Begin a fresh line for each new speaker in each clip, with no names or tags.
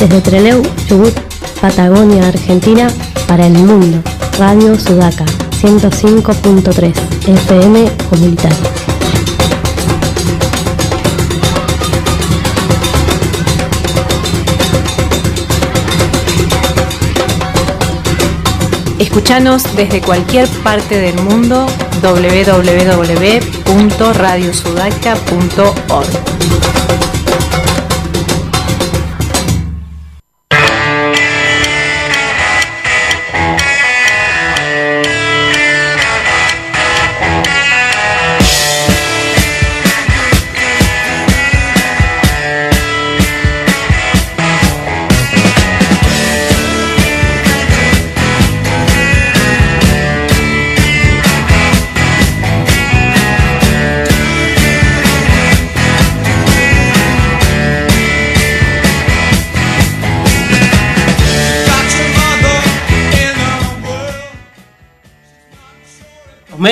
Desde Treleu, Chubut, Patagonia, Argentina, para el mundo. Radio Sudaca, 105.3, FM Comunitaria.
Escuchanos desde cualquier parte del mundo www.radiosudaca.org.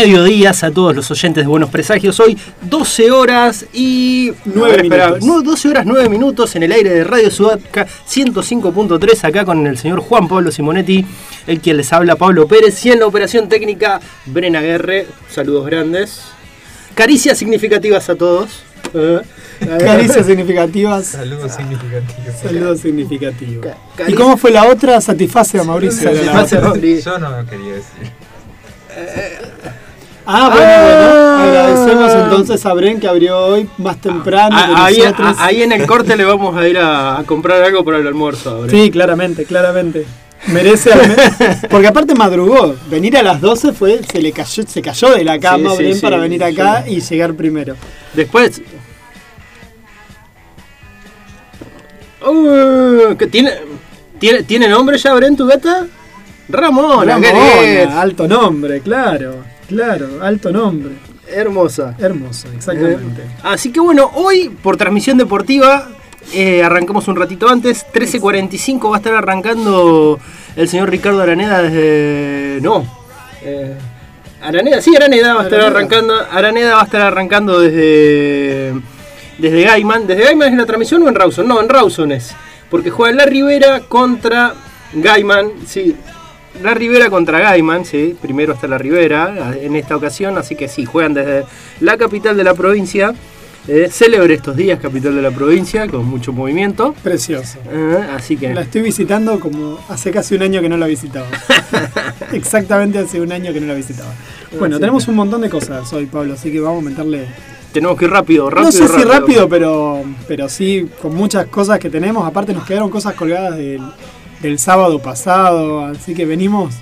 mediodías a todos los oyentes de Buenos Presagios. Hoy 12 horas y
9 minutos.
No, 12 horas 9 minutos en el aire de Radio Sudaca 105.3 acá con el señor Juan Pablo Simonetti, el quien les habla Pablo Pérez y en la operación técnica Brena Guerre. Saludos grandes. Caricias significativas a todos. Eh,
Caricias significativas.
Saludos significativos.
Saludos significativos.
Ca-
¿Y cómo fue la otra? Satisface a Mauricio.
Satisface a.
Yo no quería decir.
Ah, bueno,
Ah.
bueno. Agradecemos entonces a Bren que abrió hoy más temprano que
Ah, ahí,
nosotros.
ahí en el corte le vamos a ir a, a comprar algo para el almuerzo.
Sí, claramente, claramente. Merece Porque aparte madrugó. Venir a las 12 fue, se le cayó, se cayó de la cama
Sí,
Bren
sí,
para venir acá y llegar primero.
Después. Uh, ¿qué tiene, tiene, ¿Tiene nombre ya, Bren, tu beta? Ramona, qué
Ramona, alto nombre, claro, claro, alto nombre.
Hermosa.
Hermoso, exactamente.
Eh, Así que bueno, hoy por transmisión deportiva eh, arrancamos un ratito antes. 13.45 va a estar arrancando el señor Ricardo Araneda desde. No. eh, Araneda, sí, Araneda va a estar
Araneda.
arrancando. Araneda va a estar arrancando desde. Desde Gaiman. ¿Desde Gaiman es la transmisión o en Rawson? No, en Rawson es. Porque juega La Rivera contra Gaiman. Sí, la Rivera contra Gaiman, sí, primero está la Rivera en esta ocasión, así que sí, juegan desde la capital de la provincia, eh, célebre estos días, capital de la provincia, con mucho movimiento,
Precioso.
eh, así que
La estoy visitando como hace casi un año que no la visitaba. Exactamente hace un año que no la visitaba. Bueno,
Así
tenemos
que-
un montón de cosas hoy, Pablo, así que vamos a meterle.
tenemos que ir rápido, rápido.
no sé si rápido, pero, pero sí con muchas cosas que tenemos. Aparte, nos quedaron cosas colgadas del, del sábado pasado, así que venimos.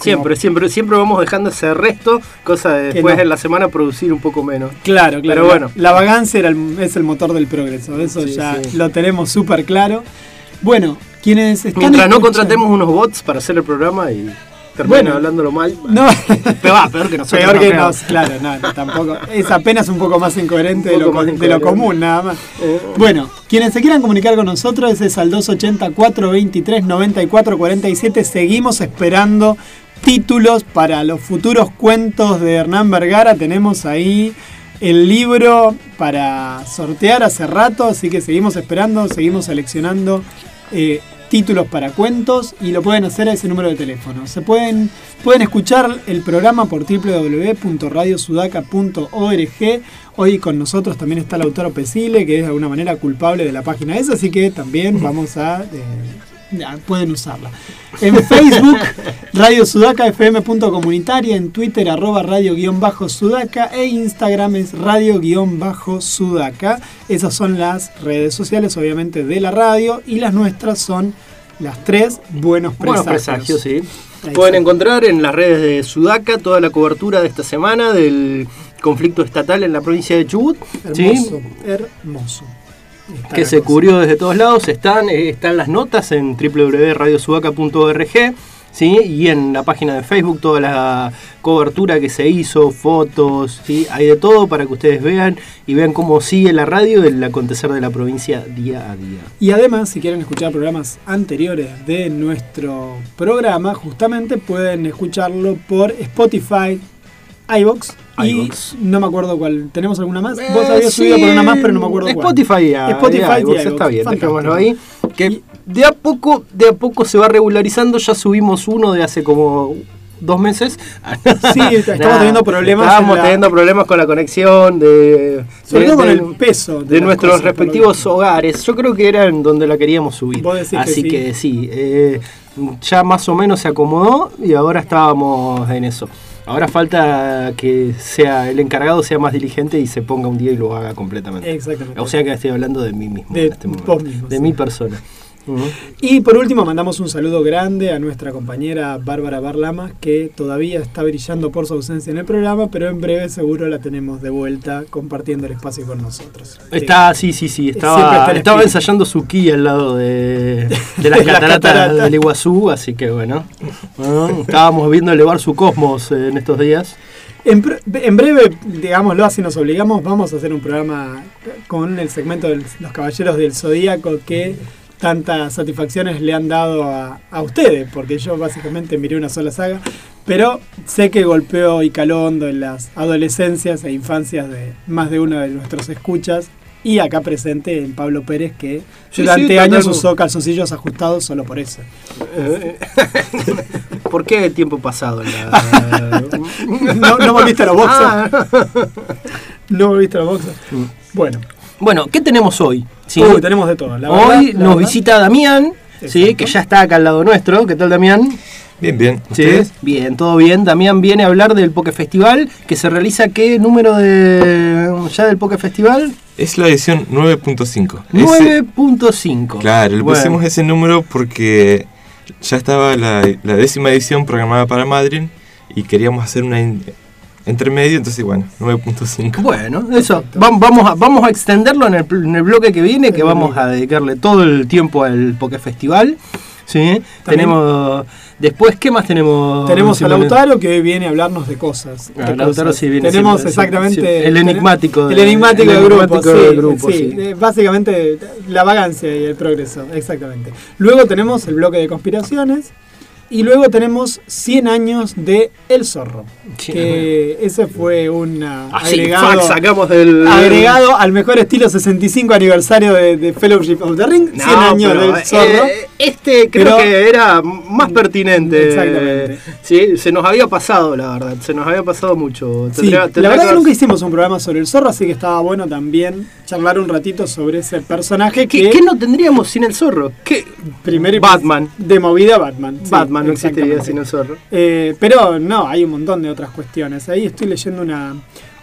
Siempre, siempre, siempre vamos dejando ese resto, cosa de después
no.
en la semana producir un poco menos.
Claro, claro.
Pero bueno.
La, la vagancia era el- es el motor del progreso. Eso
Sí,
ya
sí.
lo tenemos súper claro. Bueno, quienes están.
Mientras no contratemos unos bots para hacer el programa y terminen
Bueno.
hablándolo mal.
No.
Pero va, peor que nosotros.
Peor que nos, claro, no, no, tampoco. Es apenas un poco más incoherente de lo, de común, nada más.
Eh.
Bueno, quienes se quieran comunicar con nosotros es al 280 423 94 47. Seguimos esperando títulos para los futuros cuentos de Hernán Vergara. Tenemos ahí el libro para sortear hace rato, así que seguimos esperando, seguimos seleccionando eh, títulos para cuentos y lo pueden hacer a ese número de teléfono. Se pueden, pueden escuchar el programa por www.radiosudaca.org. Hoy con nosotros también está Lautaro Pesile, que es de alguna manera culpable de la página esa, así que también vamos a... eh, ya, pueden usarla. En Facebook, Radio Sudaca FM.comunitaria, en Twitter, arroba radio-sudaca e Instagram es radio-sudaca. Esas son las redes sociales, obviamente, de la radio y las nuestras son las tres buenos presagios.
Buenos presagios, sí. Pueden encontrar en las redes de Sudaca toda la cobertura de esta semana del conflicto estatal en la provincia de Chubut. ¿sí?
Hermoso, hermoso. Está
que se cubrió desde todos lados. Están, eh, están las notas en www.radiosudaca.org. ¿Sí? Y en la página de Facebook toda la cobertura que se hizo, fotos, ¿sí? hay de todo para que ustedes vean y vean cómo sigue la radio el acontecer de la provincia día a día.
Y además, si quieren escuchar programas anteriores de nuestro programa, justamente pueden escucharlo por Spotify, iBox Y no me acuerdo cuál. ¿Tenemos alguna más?
Eh,
Vos habías subido por una más, pero no me acuerdo cuál.
Spotify, a-
Spotify
y a
y
iVoox,
iVoox,
está bien, dejémoslo ahí. Que de a poco, de a poco se va regularizando. Ya subimos uno de hace como dos meses.
Sí, estamos teniendo problemas la-
teniendo problemas con la conexión de,
Sobre
de-
todo con el peso de
nuestros
cosas,
respectivos hogares. Yo creo que era en donde la queríamos subir.
Que
Así
sí.
que sí, eh, ya más o menos se acomodó y ahora estábamos en eso. Ahora falta que sea el encargado sea más diligente y se ponga un día y lo haga completamente.
Exactamente.
O sea que estoy hablando de mí mismo
De
en este momento.
mismo,
de
sí.
mi persona.
Y por último, mandamos un saludo grande a nuestra compañera Bárbara Barlama, que todavía está brillando por su ausencia en el programa, pero en breve seguro la tenemos de vuelta compartiendo el espacio con nosotros.
Está, sí, sí, sí. Estaba,
está
estaba ensayando su ki al lado de, de las
De las
cataratas
cataratas.
del Iguazú, así que bueno. Ah, estábamos viendo elevar su cosmos eh, en estos días.
En, en breve, digámoslo así, nos obligamos, vamos a hacer un programa con el segmento de los Caballeros del Zodíaco que tantas satisfacciones le han dado a, a ustedes, porque yo básicamente miré una sola saga, pero sé que golpeó y caló hondo en las adolescencias e infancias de más de uno de nuestros escuchas. Y acá presente en Pablo Pérez, que
Sí,
durante
sí,
años usó calzoncillos ajustados solo por eso.
Eh, ¿Por qué el tiempo pasado? la-
No, no volviste a los boxers.
Ah.
No volviste a los boxers. Bueno,
Bueno, ¿qué tenemos hoy? Sí,
Uy, tenemos de todo. la
hoy
verdad, la
nos
verdad.
visita Damián, sí, que ya está acá al lado nuestro. ¿Qué tal, Damián?
Bien, bien.
Sí,
¿Ustedes?
bien, todo bien. Damián viene a hablar del Poke Festival, que se realiza qué número de ya del Poke Festival?
Es la edición 9.5. Ese-
9.5.
Claro, le
Bueno.
pusimos ese número porque ya estaba la, la décima edición programada para Madrid y queríamos hacer una entre medio, entonces bueno, 9.5.
Bueno, eso. Vam- Vamos a, vamos a extenderlo en el, en el bloque que viene, que vamos a dedicarle todo el tiempo al Poke Festival. Sí, tenemos. Después, ¿qué más tenemos?
Tenemos a? Lautaro que viene a hablarnos de cosas.
Ah,
de
Lautaro
cosas.
sí viene
Tenemos
sí,
exactamente.
sí. El enigmático
El
de-
enigmático
el
del grupo.
enigmático
sí,
del grupo,
sí.
sí.
Eh, Básicamente la vagancia y el progreso. Exactamente. Luego tenemos el bloque de conspiraciones. Y luego tenemos 100 años de El Zorro. Que ese fue un ah, agregado.
sacamos del.
agregado al mejor estilo 65 aniversario de, de Fellowship of the Ring, 100
No,
años
pero,
del zorro.
eh, este creo
Pero-
que era más pertinente.
Exactamente.
Sí, se nos había pasado, la verdad. Se nos había pasado mucho.
Sí,
Tendría-
la verdad que nunca hicimos un programa sobre el zorro, así que estaba bueno también charlar un ratito sobre ese personaje que
¿Qué, qué no tendríamos sin el zorro? ¿Qué?
primero
Batman.
de movida Batman. sí,
Batman no existiría sin el zorro.
Eh, pero no, hay un montón de otras cuestiones. Ahí estoy leyendo una,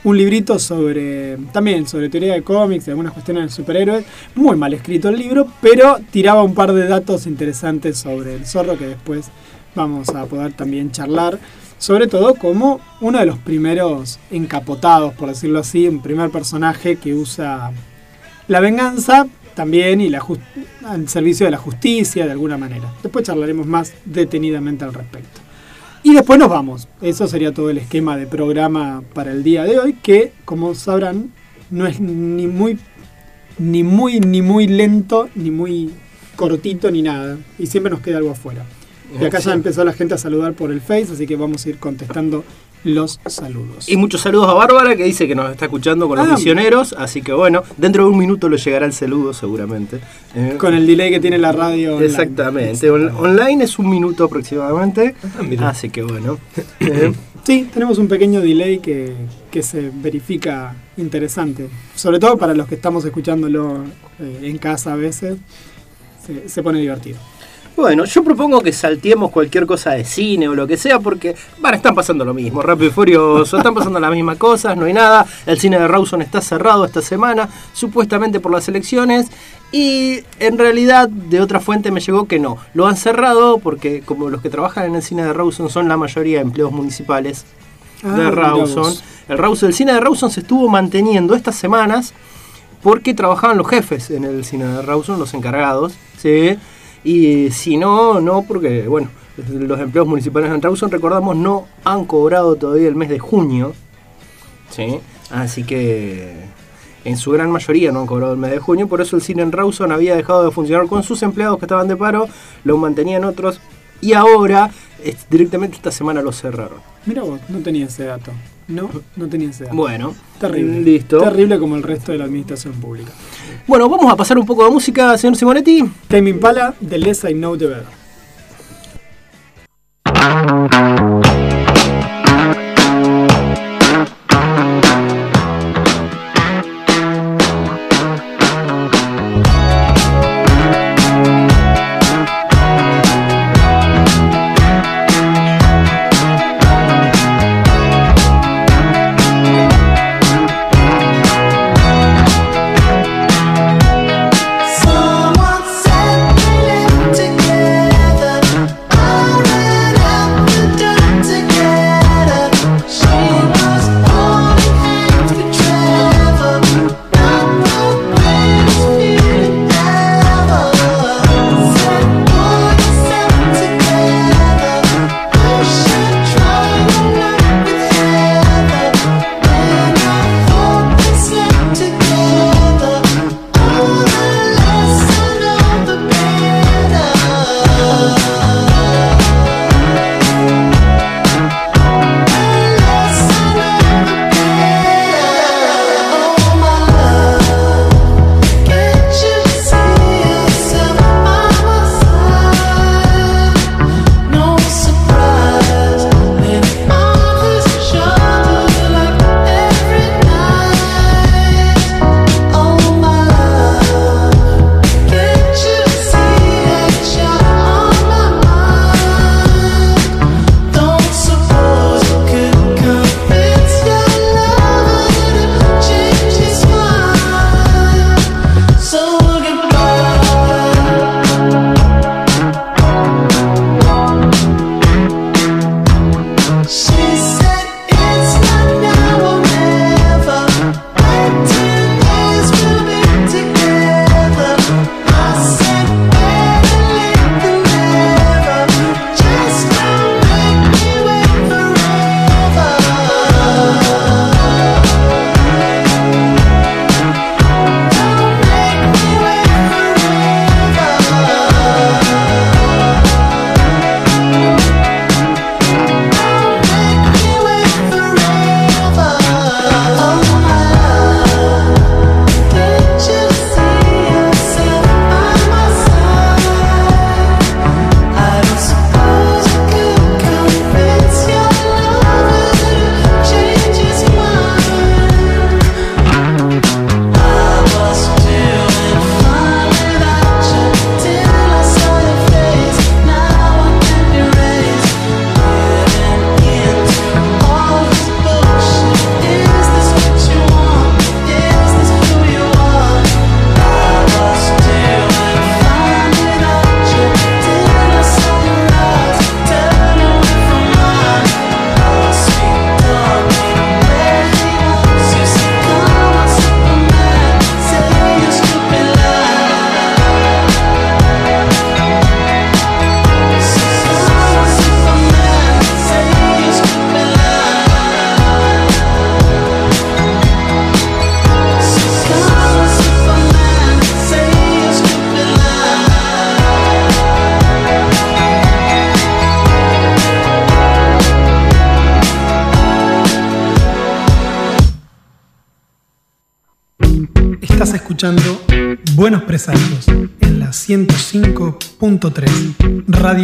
un librito sobre también sobre teoría de cómics y algunas cuestiones de superhéroes. Muy mal escrito el libro, pero tiraba un par de datos interesantes sobre el zorro que después vamos a poder también charlar. Sobre todo como uno de los primeros encapotados, por decirlo así, un primer personaje que usa la venganza también y la al servicio de la justicia de alguna manera. Después charlaremos más detenidamente al respecto. Y después nos vamos. Eso sería todo el esquema de programa para el día de hoy, que como sabrán no es ni muy ni muy ni muy lento, ni muy cortito ni nada. Y siempre nos queda algo afuera. Y acá ya empezó la gente a saludar por el Face, así que vamos a ir contestando los saludos.
Y muchos saludos a Bárbara que dice que nos está escuchando con los
Ah.
misioneros. Así que bueno, dentro de un minuto le llegará el saludo seguramente. Eh,
Con el delay que tiene la radio. online.
Exactamente. On- online es un minuto aproximadamente.
Ah.
Así que bueno. Eh,
Sí, tenemos un pequeño delay que, que se verifica interesante. Sobre todo para los que estamos escuchándolo eh, en casa a veces. Se, se pone divertido.
Bueno, yo propongo que salteemos cualquier cosa de cine o lo que sea, porque bueno, están pasando lo mismo, Rápido y Furioso, están pasando las mismas cosas, no hay nada. El cine de Rawson está cerrado esta semana, supuestamente por las elecciones, y en realidad de otra fuente me llegó que no. Lo han cerrado porque como los que trabajan en el cine de Rawson son la mayoría de empleos municipales
Ah,
de
mirá
Rawson. El, Rawson, el cine de Rawson se estuvo manteniendo estas semanas porque trabajaban los jefes en el cine de Rawson, los encargados, ¿sí? Y si no, no, porque bueno, los empleos municipales en Antrauson, recordamos, no han cobrado todavía el mes de junio. ¿sí? Así que en su gran mayoría no han cobrado el mes de junio, por eso el cine en Rawson había dejado de funcionar con sus empleados que estaban de paro, lo mantenían otros y ahora directamente esta semana lo cerraron.
Mira vos, no tenía ese dato. No, no tenía ese dato.
Bueno,
terrible.
Listo.
Terrible como el resto de la administración pública.
Bueno, vamos a pasar un poco de música, señor Simonetti.
Tame Impala, The Less I Know The Better.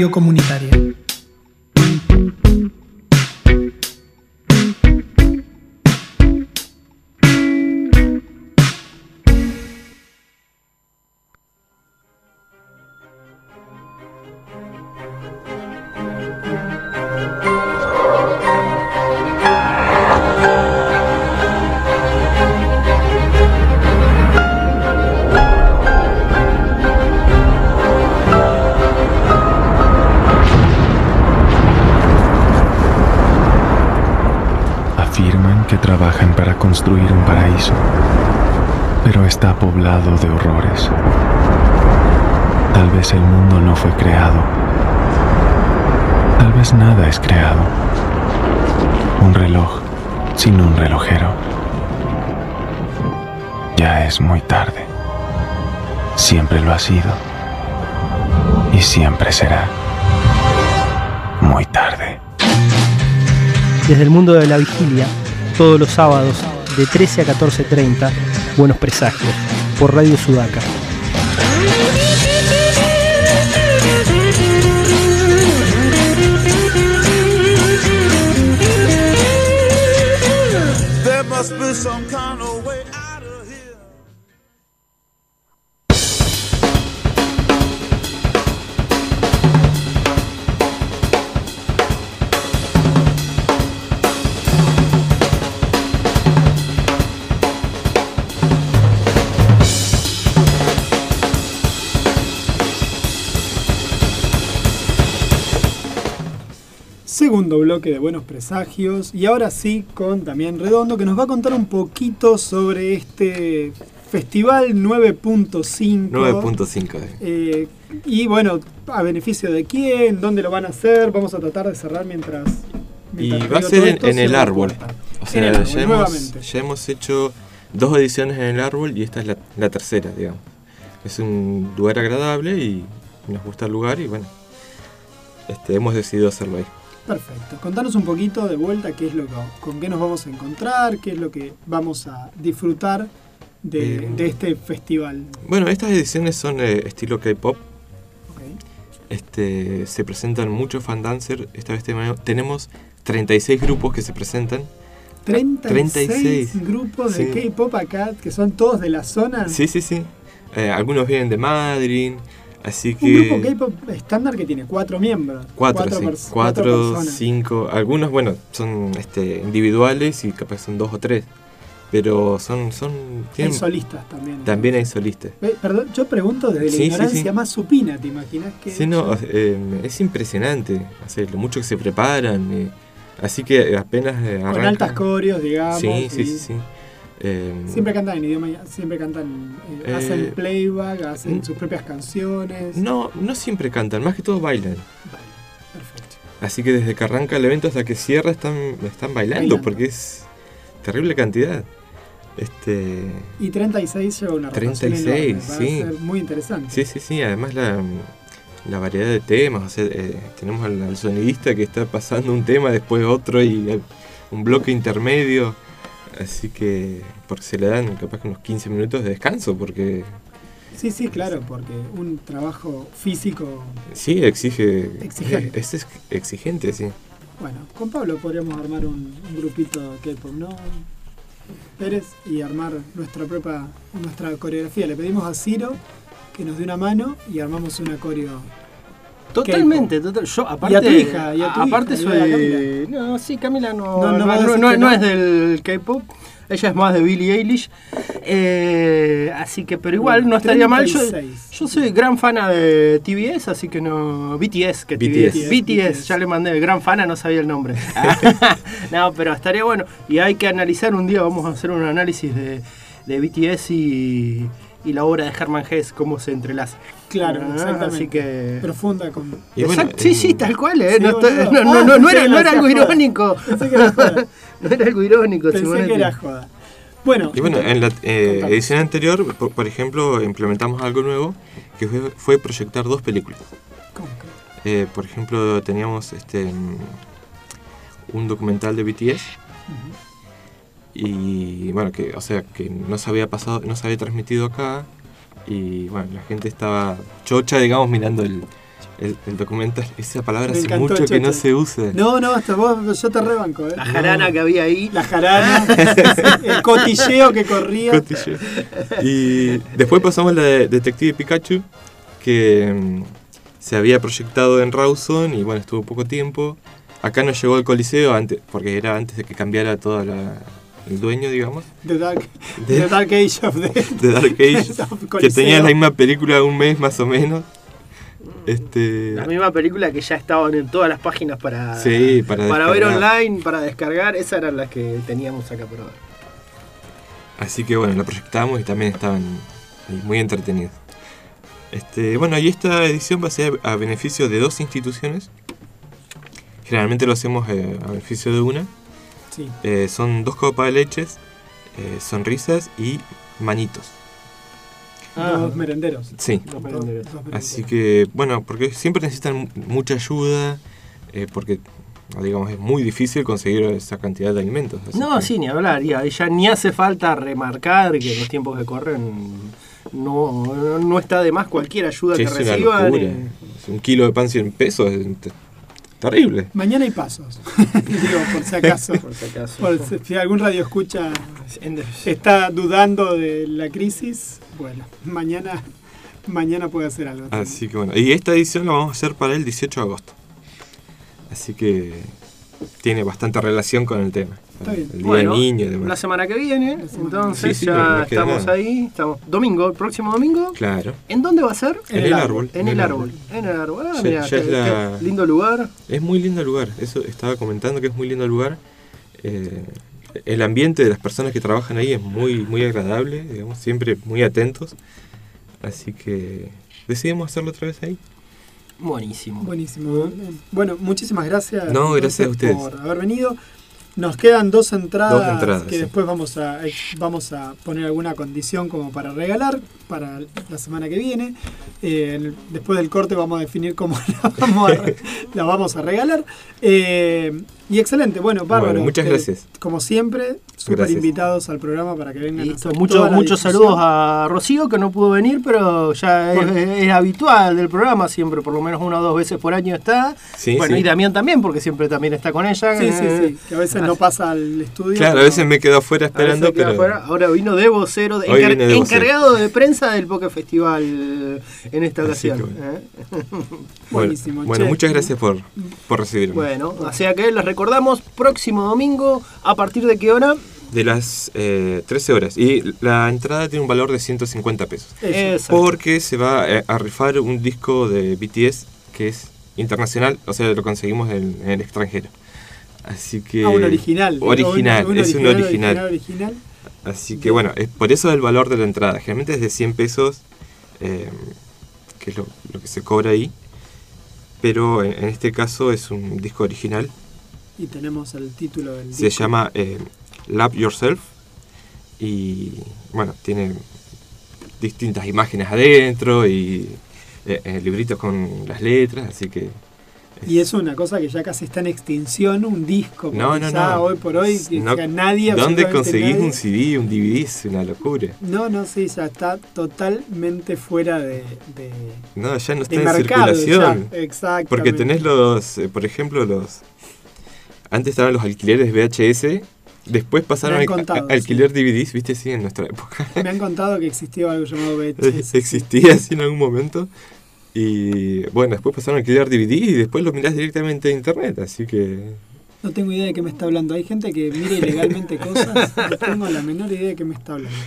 comunitaria.
lo ha sido. Y siempre será. Muy tarde.
Desde el mundo de la vigilia, todos los sábados de 13 a 14.30, Buenos Presagios, por Radio Sudaca.
Bloque de Buenos Presagios y ahora sí con también Redondo que nos va a contar un poquito sobre este festival 9.5.
9.5. eh.
Eh, y bueno, a beneficio de quién, dónde lo van a hacer, vamos a tratar de cerrar mientras...
Y va a ser en, el árbol. O sea,
el árbol,
ya, hemos,
nuevamente.
ya hemos hecho dos ediciones en el árbol y esta es la, la tercera, digamos. Es un lugar agradable y nos gusta el lugar y bueno, este, hemos decidido hacerlo ahí.
Perfecto. Contanos un poquito de vuelta qué es lo que, con qué nos vamos a encontrar, qué es lo que vamos a disfrutar de,
Eh,
de este festival.
Bueno, estas ediciones son eh, estilo K-pop. Este, se presentan muchos fan dancers. Esta vez tenemos- tenemos 36 grupos que se presentan.
36,
36.
grupos de
Sí.
K-pop acá, que son todos de la zona.
Sí, sí, sí. Eh, algunos vienen de Madrid, así
Un
que...
grupo K-pop estándar que tiene cuatro miembros.
Cuatro, sí.
pers-
Cuatro,
personas.
cinco. Algunos, bueno, son este, individuales y capaz son dos o tres. Pero son. son
Hay
tienen-
solistas también.
también hay solistas.
Eh, perdón, yo pregunto desde la
Sí, sí,
ignorancia
sí.
más supina, ¿te imaginas que
Sí, no, eh, es impresionante. O sea, lo mucho que se preparan. eh, así que apenas eh,
con altas coreos, digamos?
Sí, sí, sí. sí. Eh,
Siempre cantan en idioma, siempre cantan, eh,
Eh,
hacen playback, hacen
mm.
sus propias canciones.
No, no siempre cantan, más que todo bailan.
Vale, perfecto.
Así que desde que arranca el evento hasta que cierra están, están bailando,
Bailando.
porque es terrible cantidad. Este,
Y 36 lleva una rotación
36,
enorme, va
sí.
a ser muy interesante.
Sí, sí, sí, además la, la variedad de temas, o sea, eh, tenemos al, al sonidista que está pasando un tema, después otro y eh, un bloque intermedio, así que porque se le dan capaz que unos 15 minutos de descanso, porque
Sí, sí, claro, porque un trabajo físico,
sí, exige...
Exigente.
Es, ex- exigente, sí.
bueno, con Pablo podríamos armar un, un grupito K-pop, ¿no? Pérez y armar nuestra propia nuestra coreografía. Le pedimos a Ciro que nos dé una mano y armamos una coreo.
Totalmente, total. Yo aparte,
Y a tu hija, y a tu
aparte
hija, y
soy no, sí, Camila no
No, no
no, no- es del K-pop. Ella es más de Billie Eilish. Eh, así que pero igual no estaría mal. Yo,
36.
yo soy gran fana de TBS, así que no BTS, que
BTS.
TBS. BTS, ya le mandé gran fana, no sabía el nombre. no, pero estaría bueno y hay que analizar un día, vamos a hacer un análisis de, de BTS y, y la obra de Herman Hesse cómo se entrelaza.
Claro,
Ah,
exactamente.
Así que
Profunda con.
Y bueno,
Exacto, sí, sí,
eh,
tal cual, ¿eh?
Sí,
no, no, no,
Ah,
no, no era, no era algo
joda.
irónico.
Pensé que era joda.
no era algo irónico,
Pensé
Simonetti.
que era joda. Bueno,
Y bueno, en la eh, edición anterior, por, por ejemplo, implementamos algo nuevo, que fue, fue proyectar dos películas.
¿cómo que?
Eh, por ejemplo, teníamos este un documental de BTS y bueno, que o sea, que no se había pasado, no se había transmitido acá y bueno, la gente estaba chocha, digamos, mirando el, el, el documental. Esa palabra
Me
hace
encantó
mucho que no se usa.
No, no, hasta vos, yo te rebanco, ¿eh?
La jarana que había ahí.
La jarana, el cotilleo que corría.
Cotilleo. Y después pasamos la de Detective Pikachu, que mm, se había proyectado en Rawson y bueno, estuvo poco tiempo. Acá nos llegó el Coliseo antes, porque era antes de que cambiara todo el dueño, digamos,
The Dark,
De-
The Dark Age of the,
de Dark Age,
of
que tenía la misma película un mes más o menos. Este,
La misma película que ya estaban en todas las páginas para,
Sí, para
para ver online, para descargar. Esas eran las que teníamos acá por ver.
Así que bueno, la proyectamos y también estaban muy entretenidos. Este, bueno, y esta edición va a ser a beneficio de dos instituciones. Generalmente lo hacemos eh, a beneficio de una.
Sí.
Eh, son dos copas de leches, eh, sonrisas y manitos.
Dos merenderos.
Sí.
Dos, dos merenderos.
Así que, bueno, porque siempre necesitan mu- mucha ayuda, eh, porque digamos, es muy difícil conseguir esa cantidad de alimentos.
No,
que-
sí, ni hablar. Ya, ya ni hace falta remarcar que en los tiempos que corren no, no está de más cualquier ayuda
Sí,
que
es una
reciban.
locura.
eh.
Un kilo de pan 100 pesos terrible.
Mañana hay pasos. Digo, por si acaso.
Por si acaso.
Por si, si algún radio escucha está dudando de la crisis, bueno, mañana, mañana puede hacer algo.
Así que bueno, y esta edición la vamos a hacer para el 18 de agosto. Así que tiene bastante relación con el tema.
Está bien.
El Día
Bueno,
del Niño.
La semana que viene, entonces
Sí, sí, no-
ya estamos
nada.
ahí. Estamos domingo, el próximo domingo.
Claro.
¿En dónde va a ser?
En el árbol.
En el árbol. En el árbol. Ah, mira,
ya
qué,
es la-
qué lindo lugar.
Es muy lindo el lugar, eso estaba comentando que es muy lindo el lugar. Eh, el ambiente de las personas que trabajan ahí es muy, muy agradable, digamos, siempre muy atentos. Así que decidimos hacerlo otra vez ahí.
Buenísimo.
Buenísimo. Bueno, muchísimas gracias.
No, gracias a ustedes.
por haber venido. Nos quedan dos entradas,
Dos entradas,
que
sí.
después vamos a vamos a poner alguna condición como para regalar para la semana que viene. Eh, después del corte vamos a definir cómo la vamos a, la vamos a regalar. Eh, y excelente, bueno, bárbaro.
Bueno, muchas
Eh,
gracias.
como siempre, súper invitados al programa para que vengan a
Listo,
toda la
muchos saludos a Rocío que no pudo venir, pero ya es, habitual del programa, siempre por lo menos una o dos veces por año está.
Sí,
bueno,
sí.
y Damián también, porque siempre también está con ella.
Sí, sí,
eh,
sí, que a veces no pasa al estudio.
Claro, a veces me quedo afuera
a
esperando, pero...
afuera. Ahora vino de vocero, de- encar- encargado de prensa del Poker Festival eh, en esta ocasión.
que
¿eh?
Bueno,
Buenísimo,
bueno,
che.
muchas gracias por, por recibirme.
Bueno, o sea que les recordamos, próximo domingo, ¿a partir de qué hora?
De las eh, 13 horas. Y la entrada tiene un valor de 150 pesos.
Exacto.
Porque se va eh, a rifar un disco de BTS que es internacional, o sea, lo conseguimos en, en el extranjero. Así que...
Ah, un original.
Original,
Un- un
es un original.
original.
Así que bueno, es por eso el valor de la entrada. Generalmente es de 100 pesos, eh, que es lo, lo que se cobra ahí. Pero en, en este caso es un disco original.
Y tenemos el título del
Se
disco.
llama eh, Love Yourself. Y bueno, tiene distintas imágenes adentro y eh, eh, libritos con las letras. Así que
Y es una cosa que ya casi está en extinción, un disco.
No, no, no.
hoy por hoy, que
No,
ya nadie.
¿Dónde conseguís
nadie-
un CD, un DVD? Es una locura.
No, no, sí, ya está totalmente fuera de, de,
No, ya no está en
mercado.
circulación.
Ya, exactamente.
Porque tenés los, eh, por ejemplo, los... Antes estaban los alquileres VHS, después pasaron
contado,
a- a alquiler DVDs, viste, sí, en nuestra época.
Me han contado que existía algo llamado VHS.
Existía así en algún momento. Y bueno, después pasaron a alquiler DVD y después lo mirás directamente en internet, así que...
No tengo idea de qué me está hablando. Hay gente que mira ilegalmente cosas. No tengo la menor idea de qué me está hablando.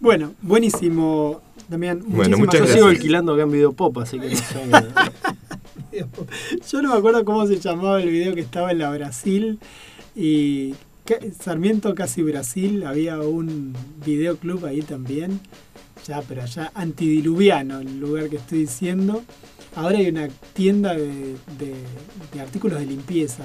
Bueno, buenísimo, Damián.
Bueno,
muchísimas
muchas
Yo
gracias.
sigo alquilando acá en Videopop, así que
Yo no me acuerdo cómo se llamaba el video que estaba en la Brasil y Sarmiento casi Brasil, había un videoclub ahí también, ya pero allá antidiluviano, el lugar que estoy diciendo. Ahora hay una tienda de, de- de artículos de limpieza,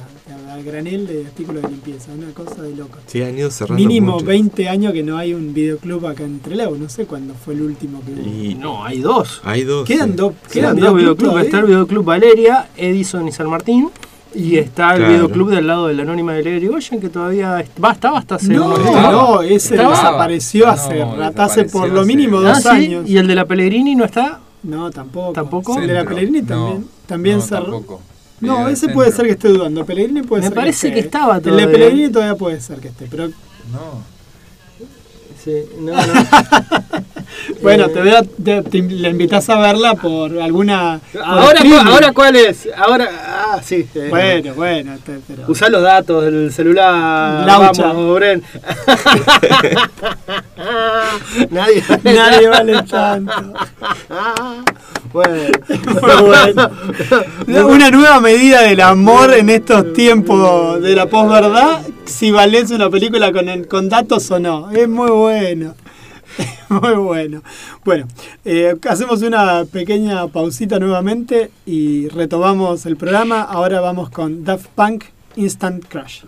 al granel de artículos de limpieza, una cosa de loco.
Sí, han ido cerrando
Mínimo
muchos.
20 años que no hay un videoclub acá en Trelew, no sé cuándo fue el último que hubo.
Y
No, hay dos.
hay dos.
Quedan
sí.
dos,
Quedan
quedan
dos
videoclub
videoclubs. Está el videoclub Valeria, Edison y San Martín. Y está el
Claro.
videoclub del lado de la Anónima de Irigoyen, que todavía est- va, estaba hasta hace
No,
Estaba.
no, ese
Estaba.
desapareció
No,
hace rato, hace
desapareció
por lo
hace-
mínimo
Ah,
dos
¿sí?
años.
¿Y el de la Pellegrini no está?
No, tampoco.
¿Tampoco?
El de la. Pellegrini
No,
también, también
no,
cerró.
tampoco.
No, ese puede ser que esté dudando. Pellegrini puede
Me
ser
parece
esté.
que estaba
El de
todavía.
Pellegrini todavía puede ser que esté, pero
No.
Sí, no, no.
bueno,
Eh,
te, voy a, te, te le invitas a verla por alguna.
Ahora, cu- ahora cuál es? Ahora, ah, sí. eh,
Bueno, bueno, te- pero.
Usá los datos del celular.
Laucha.
Vamos, Bren. Nadie.
Nadie vale tanto.
Bueno.
Bueno. Una nueva medida del amor en estos tiempos de la posverdad, si valés una película con, el- con datos o no. Es muy bueno. Muy bueno. Bueno, eh, hacemos una pequeña pausita nuevamente y retomamos el programa. Ahora vamos con Daft Punk Instant Crash.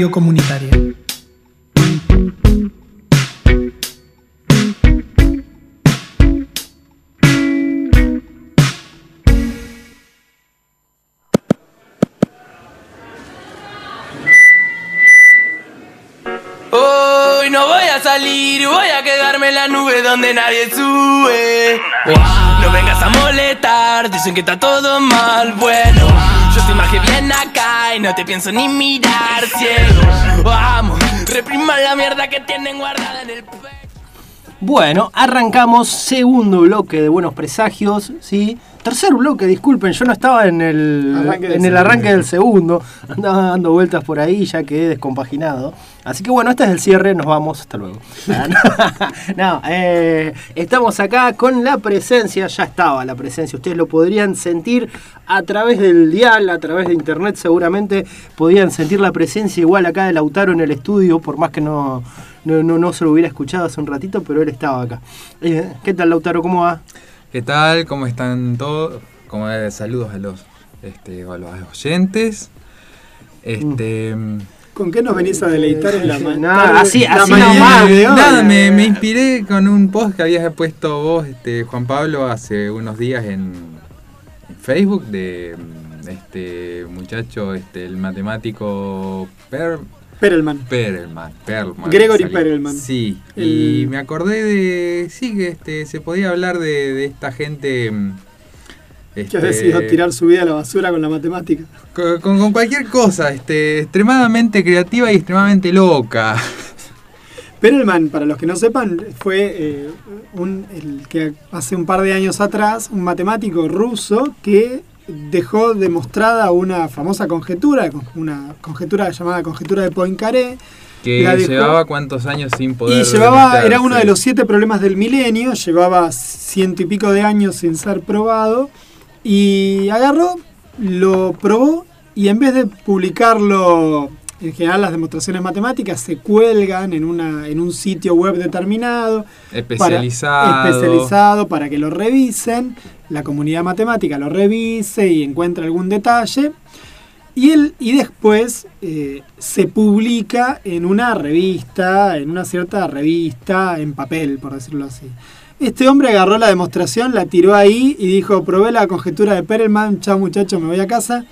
Radio Comunitaria.
Hoy no voy a salir, voy a quedarme en la nube donde nadie sube. No vengas a molestar, dicen que está todo mal, bueno. Yo soy más que bien acá y no te pienso ni mirar la mierda que tienen guardada en el pecho.
Bueno, arrancamos segundo bloque de Buenos Presagios, ¿sí? Tercer bloque, disculpen, yo no estaba en el
Arranque del
en el
segundo.
arranque del segundo, andaba dando vueltas por ahí, ya quedé descompaginado. Así que bueno, este es el cierre, nos vamos, hasta luego. no, eh, estamos acá con la presencia, ya estaba la presencia, ustedes lo podrían sentir a través del dial, a través de internet seguramente podían sentir la presencia igual acá de Lautaro en el estudio, por más que no, no, no, no se lo hubiera escuchado hace un ratito, pero él estaba acá. Eh, ¿Qué tal Lautaro? ¿Cómo va?
¿Qué tal? ¿Cómo están todos? Como eh, saludos a los, este, a los oyentes. Este,
¿Con qué nos venís a deleitar en la mañana?
así-
la
así
mañana
nomás.
de hoy?
nada, me, me inspiré con un post que habías puesto vos, este, Juan Pablo, hace unos días en, en Facebook de mm, este muchacho, este, el matemático Per,
Perelman.
Perelman, Perlman.
Gregory
salió.
Perelman.
Sí, y
El-
me acordé de, sí, que este, se podía hablar de, de esta gente... mm,
Que ha
este,
decidido tirar su vida a la basura con la matemática.
Con, con- con cualquier cosa, este, extremadamente creativa y extremadamente loca.
Perelman, para los que no sepan, fue eh, un, el que hace un par de años atrás, un matemático ruso que dejó demostrada una famosa conjetura, una conjetura llamada conjetura de Poincaré,
Que
dejó-
llevaba cuántos años sin poder.
y llevaba, era uno de los siete problemas del milenio, llevaba ciento y pico de años sin ser probado, y agarró, lo probó, y en vez de publicarlo, en general las demostraciones matemáticas se cuelgan en, una, en un sitio web determinado, para-
Especializado.
especializado para que lo revisen, la comunidad matemática lo revise y encuentre algún detalle. Y, él, y después eh, se publica en una revista, en una cierta revista en papel, por decirlo así. Este hombre agarró la demostración, la tiró ahí y dijo, probé la conjetura de Perelman, chao muchacho, me voy a casa.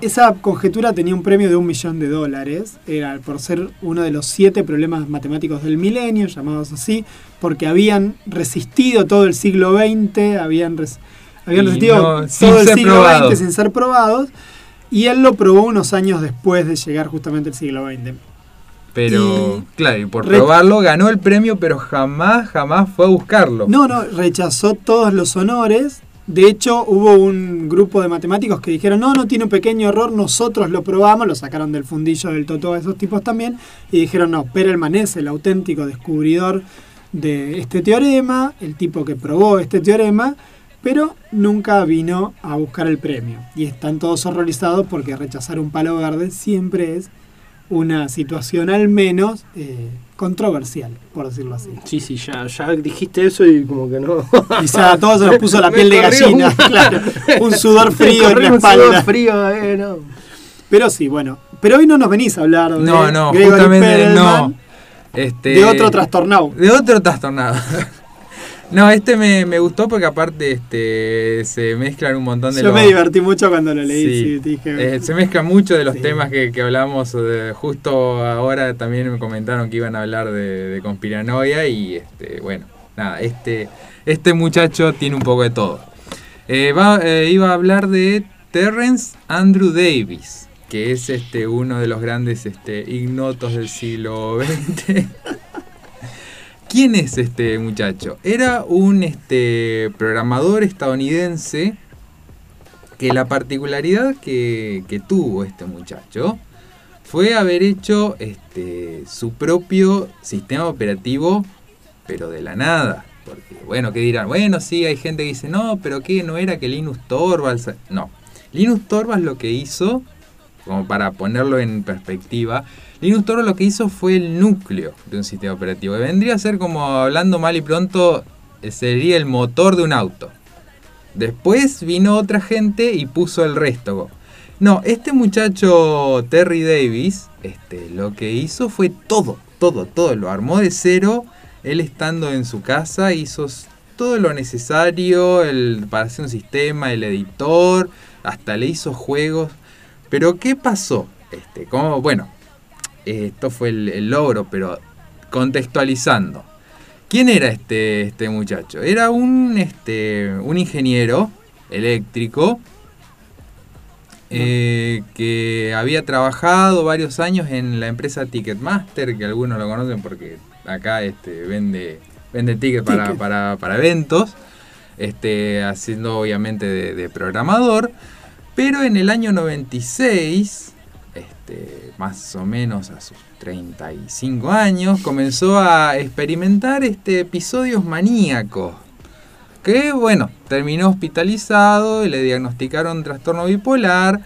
Esa conjetura tenía un premio de un millón de dólares, era por ser uno de los siete problemas matemáticos del milenio, llamados así, porque habían resistido todo el siglo XX, habían, res- habían resistido
no-
todo el siglo. XX sin ser probados, y él lo probó unos años después de llegar justamente al siglo XX.
Pero,
Y-
claro, y por probarlo ganó el premio, pero jamás, jamás fue a buscarlo.
No, no, rechazó todos los honores. De hecho, hubo un grupo de matemáticos que dijeron, no, no tiene un pequeño error, nosotros lo probamos, lo sacaron del fundillo del Totó esos tipos también, y dijeron, no, Perelman es el auténtico descubridor de este teorema, el tipo que probó este teorema, pero nunca vino a buscar el premio. Y están todos horrorizados porque rechazar un palo verde siempre es una situación al menos eh, controversial, por decirlo así.
Sí, sí, ya, ya dijiste eso y como que no.
Quizá a todos se nos puso la piel de gallina,
un-
claro, un sudor frío en la
un sudor
espalda.
frío, eh, no.
Pero sí, bueno. Pero hoy no nos venís a hablar de
No, no,
Gregory
justamente
Perelman,
no. Este,
de otro trastornado.
De otro trastornado. no, este me, me gustó porque aparte este se mezclan un montón de
Yo
los-
me divertí mucho cuando lo leí.
Sí.
sí, dije,
Eh, se mezclan mucho de los
Sí.
temas que, que hablamos. eh, justo ahora también me comentaron que iban a hablar de, de conspiranoia y este, bueno, nada, este, este muchacho tiene un poco de todo. Eh, va- eh, iba a hablar de Terrence Andrew Davis, que es este, uno de los grandes este, ignotos del siglo XX. ¿Quién es este muchacho? Era un este, programador estadounidense que la particularidad que, que tuvo este muchacho fue haber hecho este, su propio sistema operativo, pero de la nada. Porque, bueno, ¿qué dirán? Bueno, sí, hay gente que dice, no, pero ¿qué? ¿No era que Linus Torvalds...? No. Linus Torvalds lo que hizo, como para ponerlo en perspectiva, Linus Torvalds lo que hizo fue el núcleo de un sistema operativo. Vendría a ser como, hablando mal y pronto, eh, sería el motor de un auto. Después vino otra gente y puso el resto. No, este muchacho Terry Davis, este, lo que hizo fue todo, todo, todo. Lo armó de cero. Él estando en su casa hizo todo lo necesario el, para hacer un sistema, el editor, hasta le hizo juegos. Pero ¿qué pasó? Este, como, bueno, esto fue el, el logro, pero contextualizando. ¿Quién era este, este muchacho? Era un, este, un ingeniero eléctrico eh, que había trabajado varios años en la empresa Ticketmaster, que algunos lo conocen porque acá este, vende vende tickets para, para, para eventos, este, haciendo obviamente de, de programador, pero en el año 96, este, más o menos a sus 35 años, comenzó a experimentar este, episodios maníacos. Que bueno, terminó hospitalizado y le diagnosticaron trastorno bipolar.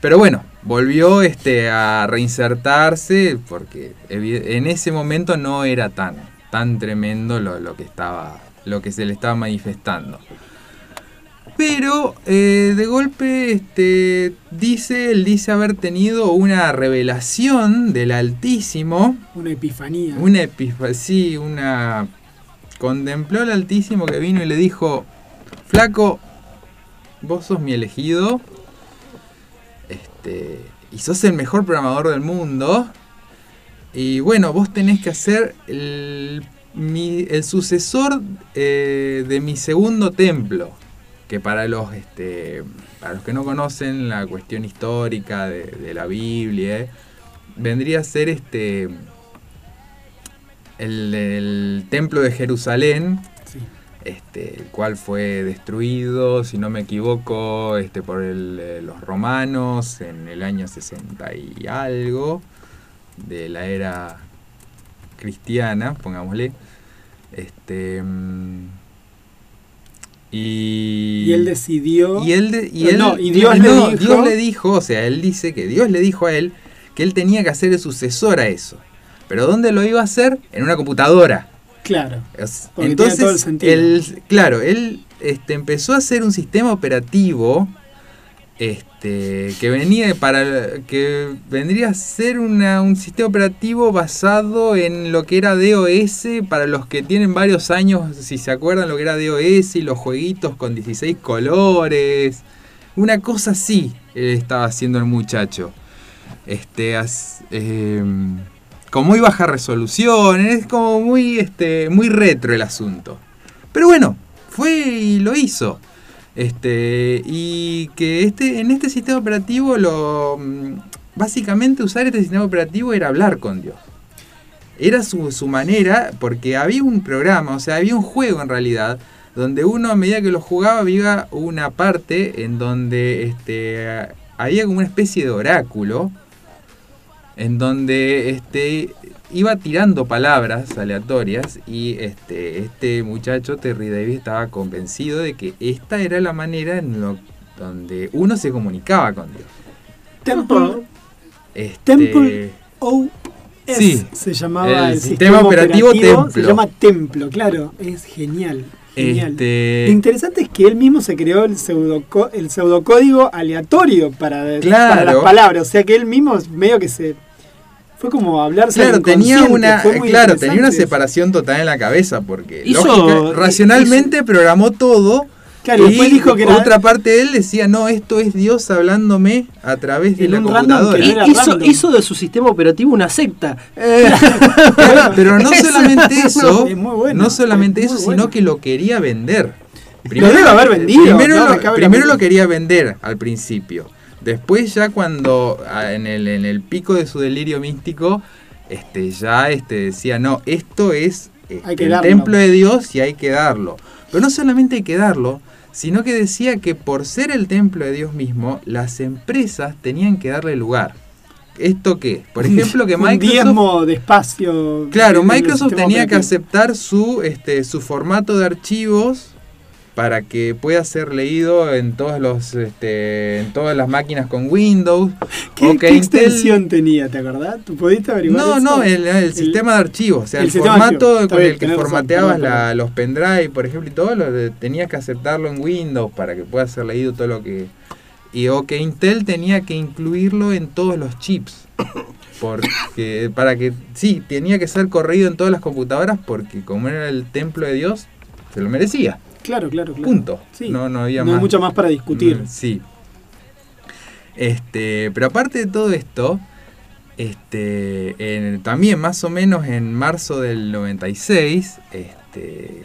Pero bueno, volvió este, a reinsertarse porque en ese momento no era tan, tan tremendo lo, lo que estaba, lo que se le estaba manifestando. Pero eh, de golpe este, dice, él dice haber tenido una revelación del Altísimo.
Una epifanía.
Una epifa- sí, una. Contempló al Altísimo que vino y le dijo: Flaco, vos sos mi elegido. Este. Y sos el mejor programador del mundo. Y bueno, vos tenés que hacer el, mi- el sucesor eh, de mi segundo templo. Que para los, este, para los que no conocen la cuestión histórica de, de la Biblia, eh, vendría a ser este el, el templo de Jerusalén,
Sí.
este, el cual fue destruido, si no me equivoco, este, por el, eh, los romanos en el año 60 y algo de la era cristiana, pongámosle. Este, mm, y,
Y él decidió.
y él, de- y él-
No, y Dios
no,
le dijo.
Dios le dijo, o sea, él dice que Dios le dijo a él que él tenía que hacer el sucesor a eso. Pero ¿dónde lo iba a hacer? En una computadora.
Claro.
Entonces,
todo el sentido.
él- claro, él este, empezó a hacer un sistema operativo este, que venía para que vendría a ser una- un sistema operativo basado en lo que era DOS para los que tienen varios años, si se acuerdan lo que era DOS y los jueguitos con 16 colores, una cosa así él estaba haciendo el muchacho. Este, em, con muy baja resolución, es como muy, este, muy retro el asunto. Pero bueno, fue y lo hizo. Este, y que este, en este sistema operativo lo mm, básicamente usar este sistema operativo era hablar con Dios. Era su, su manera, porque había un programa, o sea, había un juego en realidad, donde uno a medida que lo jugaba había una parte en donde este, había como una especie de oráculo, en donde este, iba tirando palabras aleatorias y este, este muchacho Terry Davis estaba convencido de que esta era la manera en lo, donde uno se comunicaba con Dios.
Temple
Este,
Temple OS
Sí.
se llamaba
El
el,
sistema operativo
Se
Templo.
llama Templo, claro. Es genial. Genial.
Este-
Lo interesante es que él mismo se creó el, pseudoco- el pseudocódigo aleatorio para,
Claro.
para las palabras. O sea que él mismo medio que se. Fue como hablarse
Claro, tenía
inconsciente,
una, claro, tenía una separación total en la cabeza porque
Hizo-
lógica- racionalmente programó todo.
Claro,
y
después dijo que
por
era-
otra parte de él decía, no, esto es Dios hablándome a través de la computadora.
que no era
hizo,
random.
hizo de su sistema operativo una secta. Eh,
Pero no solamente eso,
Es muy bueno,
no solamente
es
eso, sino que lo quería vender.
Lo debe haber vendido,
Primero,
no,
lo quería vender al principio. Después ya cuando ah, en el, en el pico de su delirio místico, este, ya este, decía, no, esto es este,
Hay que
el
darlo.
templo de Dios y hay que darlo. Pero no solamente hay que darlo, sino que decía que por ser el templo de Dios mismo, las empresas tenían que darle lugar. ¿Esto qué? Por ejemplo, que
Un
Microsoft...
diezmo de espacio.
Claro, Microsoft tenía que aceptar su, este, su formato de archivos para que pueda ser leído en todos los, este, en todas las máquinas con Windows.
¿Qué,
o que
qué
Intel-
extensión tenía? ¿Te acordás? ¿Tú pudiste averiguar
No,
eso?
no, el, el sistema de archivos, o sea,
el
formato con
bien,
el que formateabas la- los pendrive, por ejemplo, y todo, lo tenías que aceptarlo en Windows para que pueda ser leído todo lo que... Y o que Intel tenía que incluirlo en todos los chips. Porque, para que, sí, tenía que ser corrido en todas las computadoras porque como era el templo de Dios, se lo merecía.
Claro, claro, claro.
Punto.
Sí.
No, no había
No hay
más.
mucho más para discutir.
Mm, Sí. Este, pero aparte de todo esto, este, en- también más o menos en marzo del 96, este,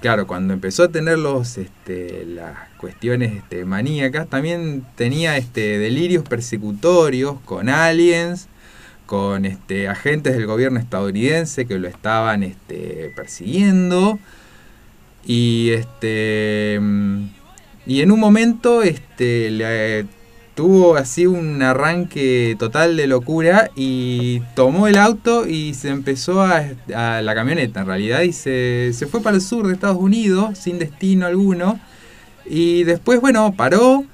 claro, cuando empezó a tener los, este, las cuestiones este, maníacas, también tenía este, delirios persecutorios con aliens, con este, agentes del gobierno estadounidense que lo estaban este, persiguiendo. Y este. Y en un momento este, le, tuvo así un arranque total de locura y tomó el auto y se empezó a, a la camioneta en realidad y se, se fue para el sur de Estados Unidos sin destino alguno. Y después, bueno, paró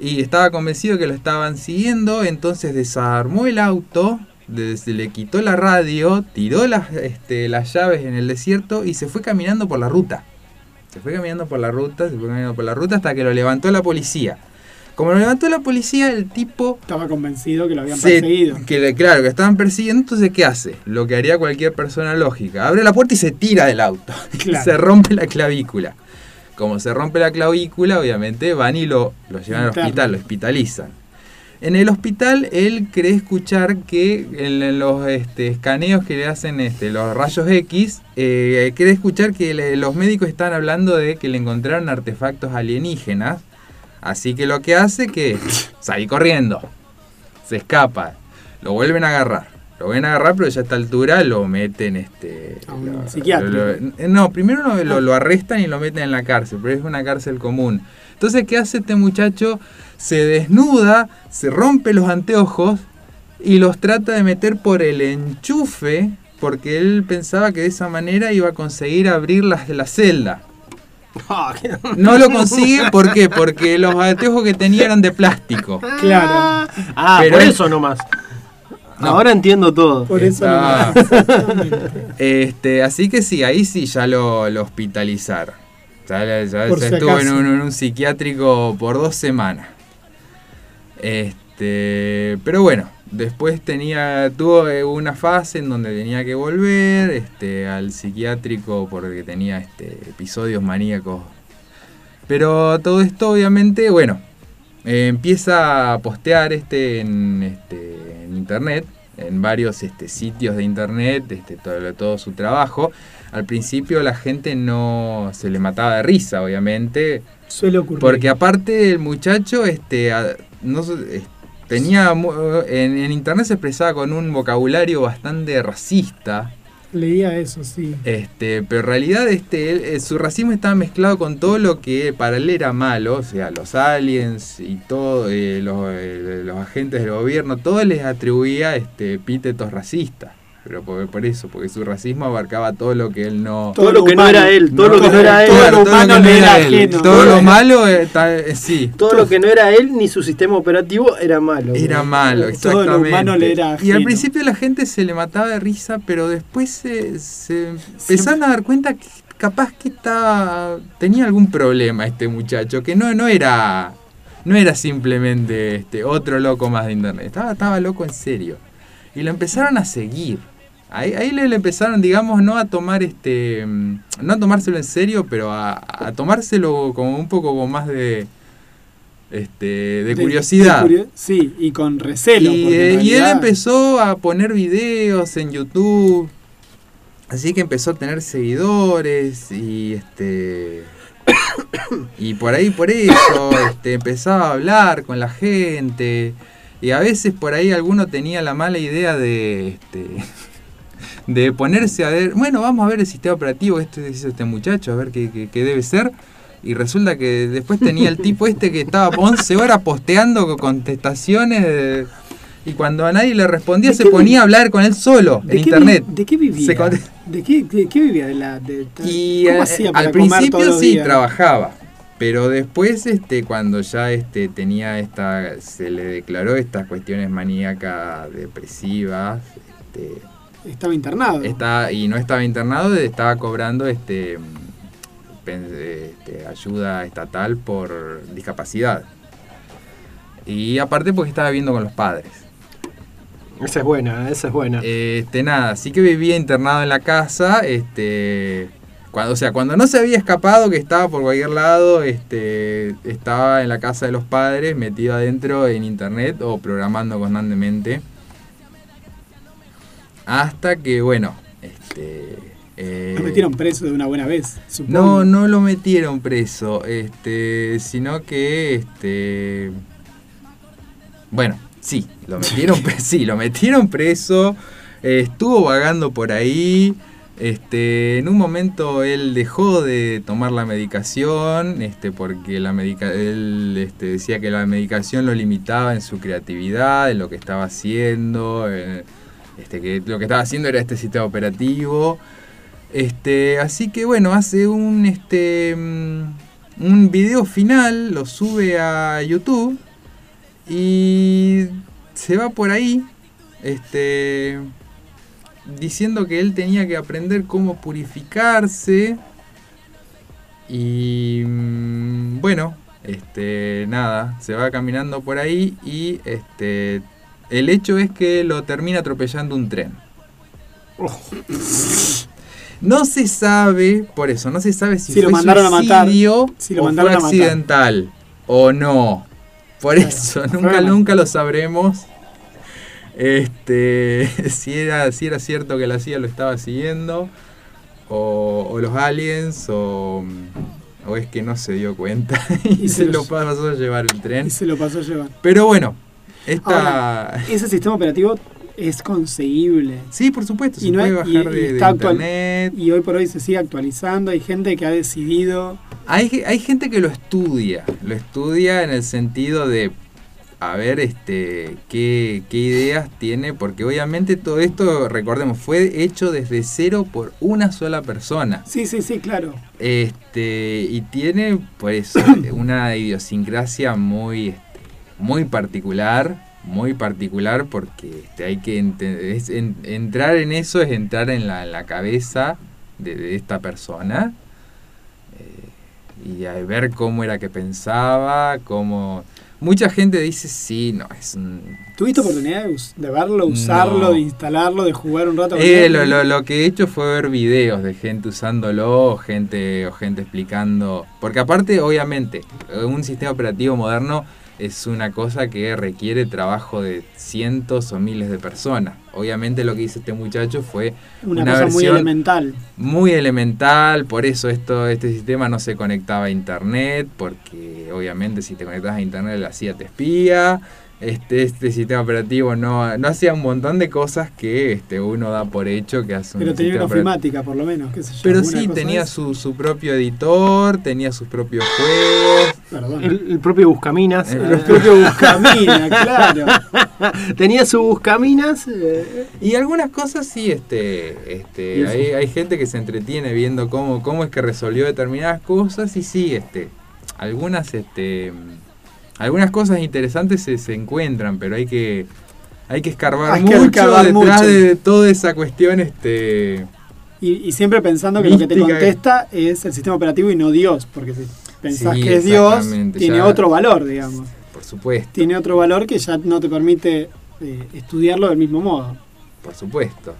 y estaba convencido que lo estaban siguiendo, entonces desarmó el auto, se le quitó la radio, tiró las, este, las llaves en el desierto y se fue caminando por la ruta. Se fue caminando por la ruta, se fue caminando por la ruta hasta que lo levantó la policía. Como lo levantó la policía, el tipo
Estaba convencido que lo habían
se-
perseguido.
que claro, que estaban persiguiendo, entonces ¿qué hace? Lo que haría cualquier persona lógica. Abre la puerta y se tira del auto.
Claro.
se rompe la clavícula. Como se rompe la clavícula, obviamente van y lo, lo llevan al hospital, lo hospitalizan. En el hospital él cree escuchar que en, los este, escaneos que le hacen este, los rayos X, eh, cree escuchar que le- los médicos están hablando de que le encontraron artefactos alienígenas. Así que lo que hace que salir corriendo, se escapa, lo vuelven a agarrar. Lo vuelven a agarrar, pero ya a esta altura lo meten este.
A un
lo-
psiquiátrico.
lo- lo- no, primero lo, lo- lo arrestan y lo meten en la cárcel, pero es una cárcel común. Entonces, ¿qué hace este muchacho? Se desnuda, se rompe los anteojos y los trata de meter por el enchufe, porque él pensaba que de esa manera iba a conseguir abrir las la celda.
Ah,
No lo consigue, ¿por qué? Porque los anteojos que tenía eran de plástico.
Claro.
Ah,
Pero
por eso nomás.
No.
Ahora entiendo todo.
Por eso.
Este, así que sí, ahí sí ya lo, lo hospitalizaron. Ya, ya-
Por
ya
si
estuvo en un, en un psiquiátrico por dos semanas. Este, pero bueno, después tenía, tuvo eh, una fase en donde tenía que volver este, al psiquiátrico porque tenía este, episodios maníacos. Pero todo esto obviamente, bueno, eh, empieza a postear este en, este, en internet, en varios este, sitios de internet, este, todo, todo su trabajo. Al principio la gente no se le mataba de risa, obviamente,
Suele ocurrir.
porque aparte el muchacho este, a- no, se- es- tenía mu- en, en internet se expresaba con un vocabulario bastante racista.
Leía eso, sí.
Este, pero en realidad este, él- eh, su racismo estaba mezclado con todo lo que para él era malo, o sea, los aliens y todo, eh, los, eh, los agentes del gobierno, todo les atribuía este, epítetos racistas. Pero por, por eso, porque su racismo abarcaba todo lo que él no...
Todo lo que no era él, todo lo que no era él.
Todo lo
todo
humano
no
era
él.
ajeno.
Todo lo malo, eh, ta- eh, sí.
Todo lo que no era él ni su sistema operativo era malo.
Era malo,
Todo lo
exactamente.
humano le era
y al principio la gente se le mataba de risa, pero después se, se empezaron a dar cuenta que capaz que estaba, tenía algún problema este muchacho, que no, no era no era simplemente este, otro loco más de internet, estaba, estaba loco en serio. Y lo empezaron a seguir. Ahí, ahí le, le empezaron, digamos, no a tomar este. mm, No a tomárselo en serio, pero a, a tomárselo como un poco con más de. Este, de, curiosidad.
curio- sí, y con recelo.
Y, eh, y él empezó a poner videos en YouTube. Así que empezó a tener seguidores y este. Y por ahí por eso este, empezaba a hablar con la gente. Y a veces por ahí alguno tenía la mala idea de este. De ponerse a ver, bueno, vamos a ver el sistema operativo, este dice este muchacho, a ver qué, qué- qué debe ser. Y resulta que después tenía el tipo este que estaba 11 horas posteando con contestaciones de- y cuando a nadie le respondía
¿De
se ponía a hablar con él solo
¿De
en
vi-
internet.
¿De qué vivía?
Se
¿De qué, de qué vivía? De la, de,
Y
¿Cómo hacía para
al
comer todos
principio
los
sí
días?
trabajaba, pero después este cuando ya este tenía esta se le declaró estas cuestiones maníacas depresivas, este
Estaba internado.
está y no estaba internado, estaba cobrando este, este, ayuda estatal por discapacidad. Y aparte porque estaba viviendo con los padres.
Esa es buena, esa es buena.
Este, nada, así que vivía internado en la casa, este, cuando, o sea, cuando no se había escapado, que estaba por cualquier lado, este, estaba en la casa de los padres, metido adentro en internet o programando constantemente. Hasta que, bueno, este... eh,
Lo metieron preso de una buena vez, supongo.
no, no lo metieron preso, este, sino que, este, bueno, Sí, lo metieron, sí, lo metieron preso, eh, estuvo vagando por ahí. Este, en un momento él dejó de tomar la medicación, este, porque la medica él este, decía que la medicación lo limitaba en su creatividad, en lo que estaba haciendo, en- este, que lo que estaba haciendo era este sistema operativo. Este, así que bueno, hace un este mm, un video final, lo sube a YouTube y se va por ahí este diciendo que él tenía que aprender cómo purificarse y mm, bueno, este nada, se va caminando por ahí y este el hecho es que lo termina atropellando un tren. No se sabe, por eso, no se sabe si,
Si lo
fue
mandaron a matar, si lo
o
mandaron
fue
a matar.
accidental o no. Por eso, nunca, nunca lo sabremos. Este, si era, si era cierto que la CIA lo estaba siguiendo, o, o los aliens, o, o es que no se dio cuenta y,
Y
se
se
lo pasó a llevar el tren.
Y se lo pasó a llevar.
Pero bueno, esta.
Ahora, ese sistema operativo es conseguible.
Sí, por supuesto, se
Y, no
puede
es-
bajar
y-
de,
y está
internet.
y hoy por hoy se sigue actualizando. Hay gente que ha decidido.
Hay, hay gente que lo estudia, lo estudia en el sentido de a ver este qué, qué ideas tiene, porque obviamente todo esto, recordemos, fue hecho desde cero por una sola persona.
Sí, sí, sí, claro.
Este, y tiene pues una idiosincrasia muy, muy particular, muy particular porque este, hay que es en- entrar en eso es entrar en la, en la cabeza de, de esta persona eh, y a ver cómo era que pensaba, cómo... Mucha gente dice, sí, no, es un...
¿Tuviste oportunidad de, de verlo, usarlo,
No.
de instalarlo, de jugar un rato con
Eh, lo, lo- lo que he hecho fue ver videos de gente usándolo, o gente, o gente explicando. Porque aparte, obviamente, un sistema operativo moderno es una cosa que requiere trabajo de cientos o miles de personas. Obviamente lo que hizo este muchacho fue
Una,
una,
cosa muy
versión
elemental.
muy elemental, por eso esto, este sistema no se conectaba a internet, porque obviamente si te conectabas a internet la CIA te espía. Este, este sistema operativo no, no hacía un montón de cosas que este, uno da por hecho que hace un
Pero tenía una ofimática, por lo menos. qué sé yo,
Pero sí, tenía su, su propio editor, tenía sus propios juegos.
Perdón.
El, el propio Buscaminas.
El propio Buscamina, claro.
Tenía su Buscaminas. eh,
Y algunas cosas sí, este, este, hay, hay gente que se entretiene viendo cómo, cómo es que resolvió determinadas cosas y sí, este, algunas, este, algunas cosas interesantes se, se encuentran, pero hay que, hay que escarbar
Hay que
mucho
escarbar
detrás
mucho.
de toda esa cuestión, este,
Y, y siempre pensando que lo que te contesta es el sistema operativo y no Dios. Porque si pensás
Sí,
que es Dios, tiene
ya-
otro valor, digamos.
por supuesto,
Tiene otro valor que ya no te permite eh, estudiarlo del mismo modo.
por supuesto.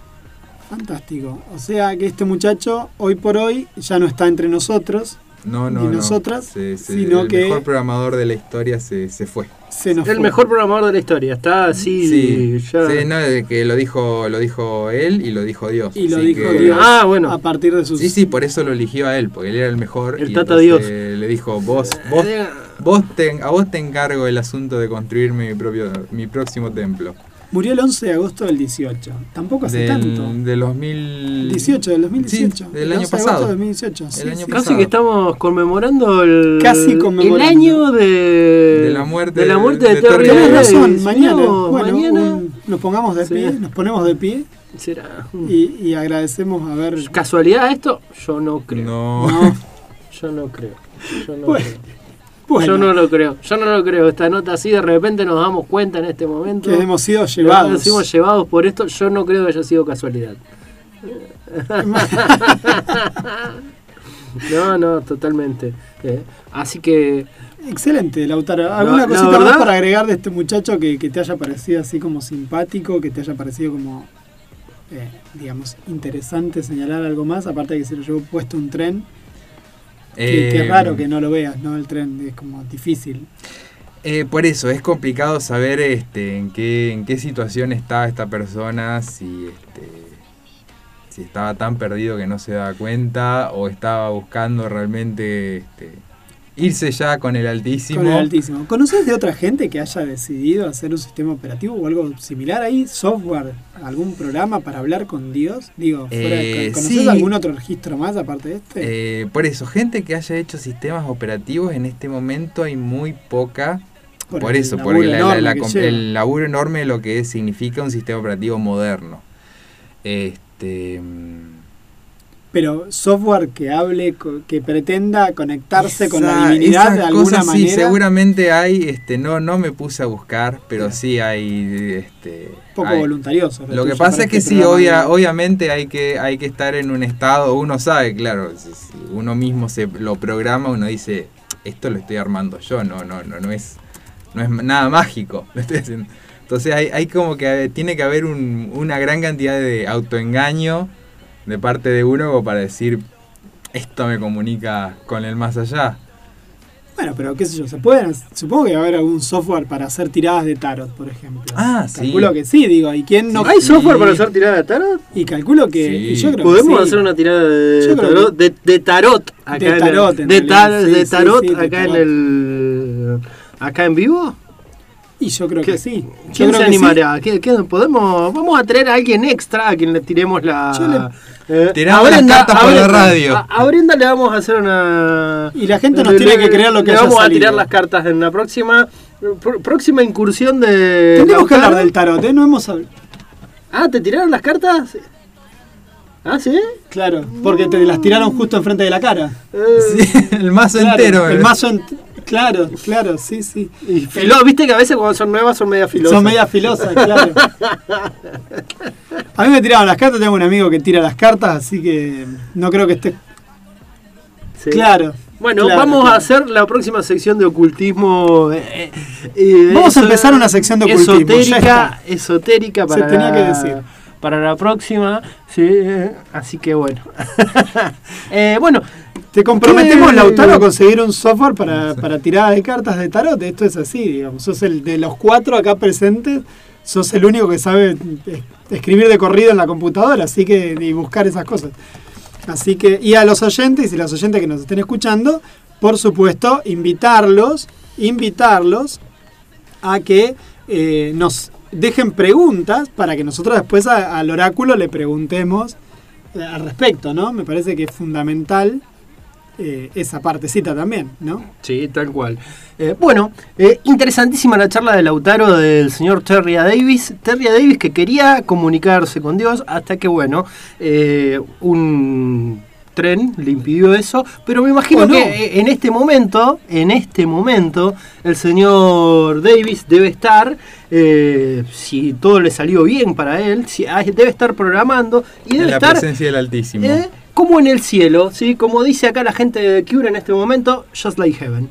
Fantástico. O sea que este muchacho, hoy por hoy, ya no está entre nosotros.
No, no,
Y
no.
nosotras,
Se- se-
sino
el
que-
mejor programador de la historia se, se fue.
Se nos
el
fue.
mejor programador de la historia. Está así.
Sí,
ya-
sí, no, de que lo dijo, lo dijo él y lo dijo Dios.
Y lo
así
dijo
que-
Dios
Ah, bueno.
a partir de sus...
Sí, sí, por eso lo eligió a él, porque él era el mejor.
El
y
Tata Dios.
Le dijo, vos, vos,
Eh,
vos te, a vos te encargo el asunto de construir mi propio, mi próximo templo.
Murió el 11 de agosto del 18. Tampoco hace
Del,
tanto.
del 2000...
18, del 2018.
Sí, del
El
año
11 de agosto
pasado.
del 2018. sí,
El año
sí.
pasado.
Casi que estamos conmemorando el,
Casi conmemorando.
el año de,
De la muerte
de, la muerte
de-
de, Terry
Terry
razón, mañana,
No,
bueno,
mañana
un- nos pongamos de pie, nos ponemos de pie
será
y, y agradecemos a ver.
casualidad esto. Yo no creo.
No.
No,
Yo no creo. Yo no
Bueno,
creo.
Bueno,
Yo no lo creo. Yo no lo creo. Esta nota así de repente nos damos cuenta en este momento.
que hemos sido
Nos
llevados.
hemos llevados por esto. Yo no creo que haya sido casualidad. No, no, totalmente. Eh, así que
Excelente, Lautaro. ¿Alguna
La- la
cosita
verdad-
más para agregar de este muchacho que, que te haya parecido así como simpático, que te haya parecido como, eh, digamos, interesante señalar algo más? Aparte de que se lo llevó puesto un tren. Qué
Eh,
raro que no lo veas, ¿no? El tren es como difícil.
Eh, por eso, es complicado saber este, en, qué, en qué situación estaba esta persona, si, este, si estaba tan perdido que no se daba cuenta o estaba buscando realmente este, irse ya con el altísimo.
Con el altísimo. ¿Conoces de otra gente que haya decidido hacer un sistema operativo o algo similar ahí? ¿Software? ¿Algún programa para hablar con Dios? Digo, fuera
Eh,
¿conoces
sí.
algún otro registro más aparte de este?
Eh, por eso, gente que haya hecho sistemas operativos en este momento hay muy poca.
Por
Por,
el
eso, por la- la- el laburo enorme de lo que significa un sistema operativo moderno. Este.
Pero software que hable, que pretenda conectarse con la divinidad de alguna
cosas sí,
manera.
seguramente hay, este, no, no me puse a buscar, pero sí hay, este,
poco
hay-
voluntarioso.
Lo que pasa es que
este
sí,
programa
obvia- obviamente hay que, hay que estar en un estado, uno sabe, claro, si, si uno mismo se lo programa, uno dice, esto lo estoy armando yo, no, no, no, no es, no es nada mágico. lo estoy haciendo. Entonces hay, hay como que tiene que haber un- una gran cantidad de autoengaño de parte de uno como para decir, esto me comunica con el más allá.
Bueno, pero qué sé yo, se pueden, supongo que va a haber algún software para hacer tiradas de tarot, por ejemplo.
Ah, sí.
Calculo que sí, digo, ¿y quién no?
¿Hay software
y-
para hacer tirada de tarot?
Y calculo que
Sí.
y yo creo
¿Podemos
que sí.
hacer una tirada de tarot? De, de tarot acá
De
en el-
tarot, en
de, tar-
sí,
de tarot acá
tarot.
en el acá en vivo
Y yo creo
¿Qué-
que sí. Yo
¿Quién
creo
se
que sí.
animará? ¿Qué- qué- podemos vamos a traer a alguien extra a quien le tiremos la
le-
eh,
Tiramos
a
las cartas
a
por la radio.
A, a Brenda le vamos a hacer una
Y la gente nos
le-
tiene que creer lo que
le
haya
vamos a tirar las cartas en la próxima pr- próxima incursión de
Tendríamos que hablar del tarot, ¿eh? No hemos hablado.
Ah, ¿te tiraron las cartas? Ah, ¿sí?
Claro, porque te las tiraron justo enfrente de la cara.
Eh,
Sí, el mazo
Claro,
entero.
El
eh.
mazo ent- Claro, claro, sí, sí.
y filo- viste que a veces cuando son nuevas son media filosas.
Son media filosas, claro. A mí me tiraron las cartas, tengo un amigo que tira las cartas, así que no creo que esté.
Sí.
Claro.
Bueno,
claro,
vamos
claro.
a hacer la próxima sección de ocultismo. eh, eh,
Vamos a empezar una sección de ocultismo,
Esotérica, esotérica
Se
para,
tenía
la,
que decir.
Para la próxima. Sí, así que bueno. Eh, bueno,
Te comprometemos,
¿Qué?
Lautaro, a conseguir un software para, para tiradas de cartas de tarot. Esto es así, digamos. Sos el de los cuatro acá presentes, sos el único que sabe escribir de corrido en la computadora, así que y buscar esas cosas. Así que, y a los oyentes y las oyentes que nos estén escuchando, por supuesto, invitarlos, invitarlos a que eh, nos dejen preguntas para que nosotros después a- al oráculo le preguntemos eh, al respecto, ¿no? Me parece que es fundamental eh, esa partecita también, ¿no?
Sí, tal cual. Eh, bueno, eh, interesantísima la charla de Lautaro del señor Terry. Davis. Terry. Davis que quería comunicarse con Dios hasta que, bueno, un tren le impidió eso. Pero me imagino que en este momento, en este momento, el señor Davis debe estar, eh, si todo le salió bien para él, si, ah, debe estar programando y
En
debe
la
estar
presencia del Altísimo.
¿Eh? Como en el cielo, ¿sí? Como dice acá la gente de Cure en este momento, just like heaven.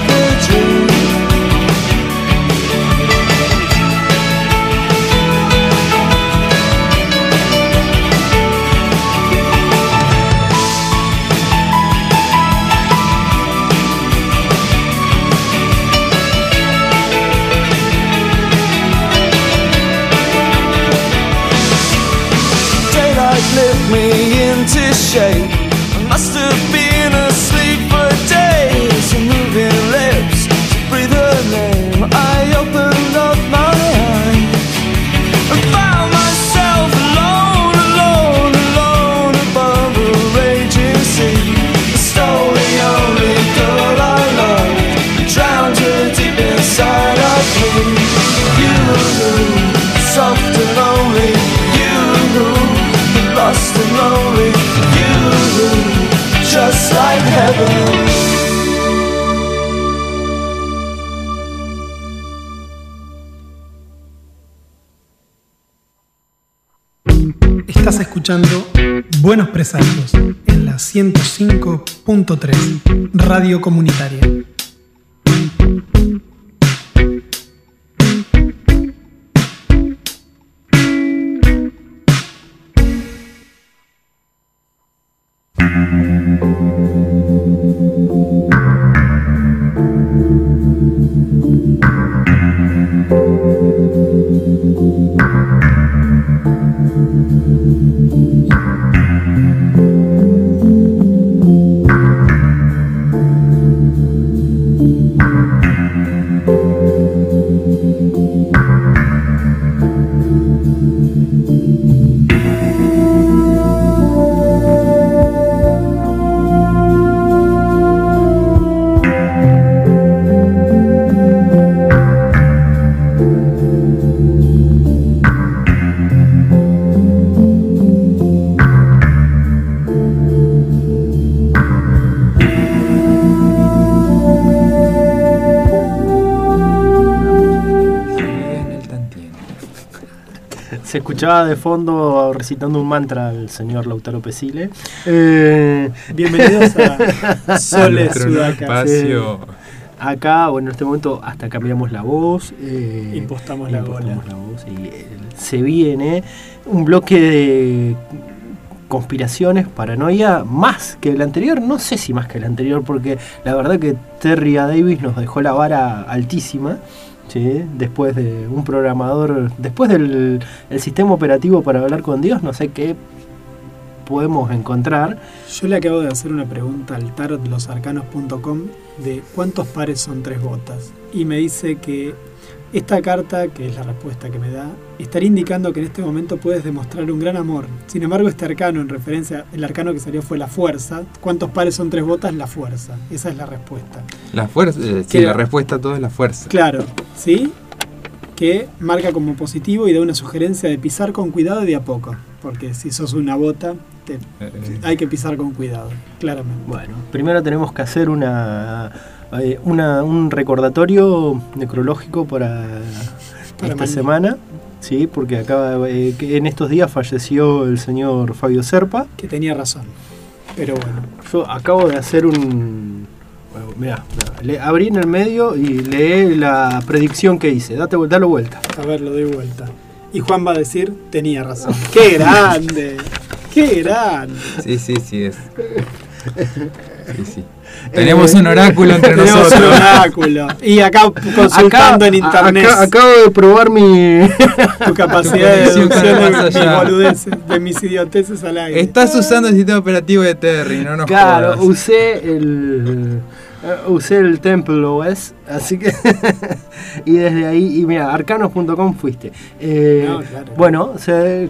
the dream. 105.3 Radio Comunitaria.
Escuchaba de fondo recitando un mantra al señor Lautaro Pesile. Eh,
Bienvenidos a Sole Sudaca.
espacio.
Acá, bueno, en este momento hasta cambiamos la voz. eh,
Impostamos la
impostamos la voz y eh, se viene un bloque de conspiraciones, paranoia, más que el anterior. No sé si más que el anterior, porque la verdad que Terry A. Davis nos dejó la vara altísima. ¿Sí? Después de un programador, después del el sistema operativo para hablar con Dios, no sé qué podemos encontrar.
Yo le acabo de hacer una pregunta al tarotlosarcanos.com de cuántos pares son tres botas. Y me dice que esta carta, que es la respuesta que me da, estaría indicando que en este momento puedes demostrar un gran amor. Sin embargo, este arcano, en referencia, el arcano que salió fue la fuerza. ¿Cuántos pares son tres botas? La fuerza. Esa es la respuesta.
La fuerza, eh, sí,
Que-
la respuesta a todo es la fuerza.
Claro, ¿sí? Que marca como positivo y da una sugerencia de pisar con cuidado y de a poco. Porque si sos una bota, te-
Eh,
hay que pisar con cuidado, claramente.
Bueno, primero tenemos que hacer una, eh, una- un recordatorio necrológico para,
Para
esta
mañana.
semana, sí, porque acaba eh, que en estos días falleció el señor Fabio Serpa.
Que tenía razón. Pero bueno.
Yo acabo de hacer un bueno, mirá, mirá, le abrí en el medio y leí la predicción que hice. Date, dalo vuelta.
A ver, lo doy vuelta. Y Juan va a decir, tenía razón. ¡Qué grande! ¡Qué grande!
Sí, sí, sí es. Sí, sí. Tenemos un oráculo entre
Tenemos
nosotros.
un oráculo. Y acá consultando en internet
acá- acabo de probar mi.
tu capacidad de deducción de mis boludeces, de mis idioteces al aire.
Estás usando el sistema operativo de Terry, no nos
Claro,
jodas.
usé el. eh, Usé el Temple OS, así que. y desde ahí, y mira, arcanos.com fuiste. Eh,
No, claro.
Bueno,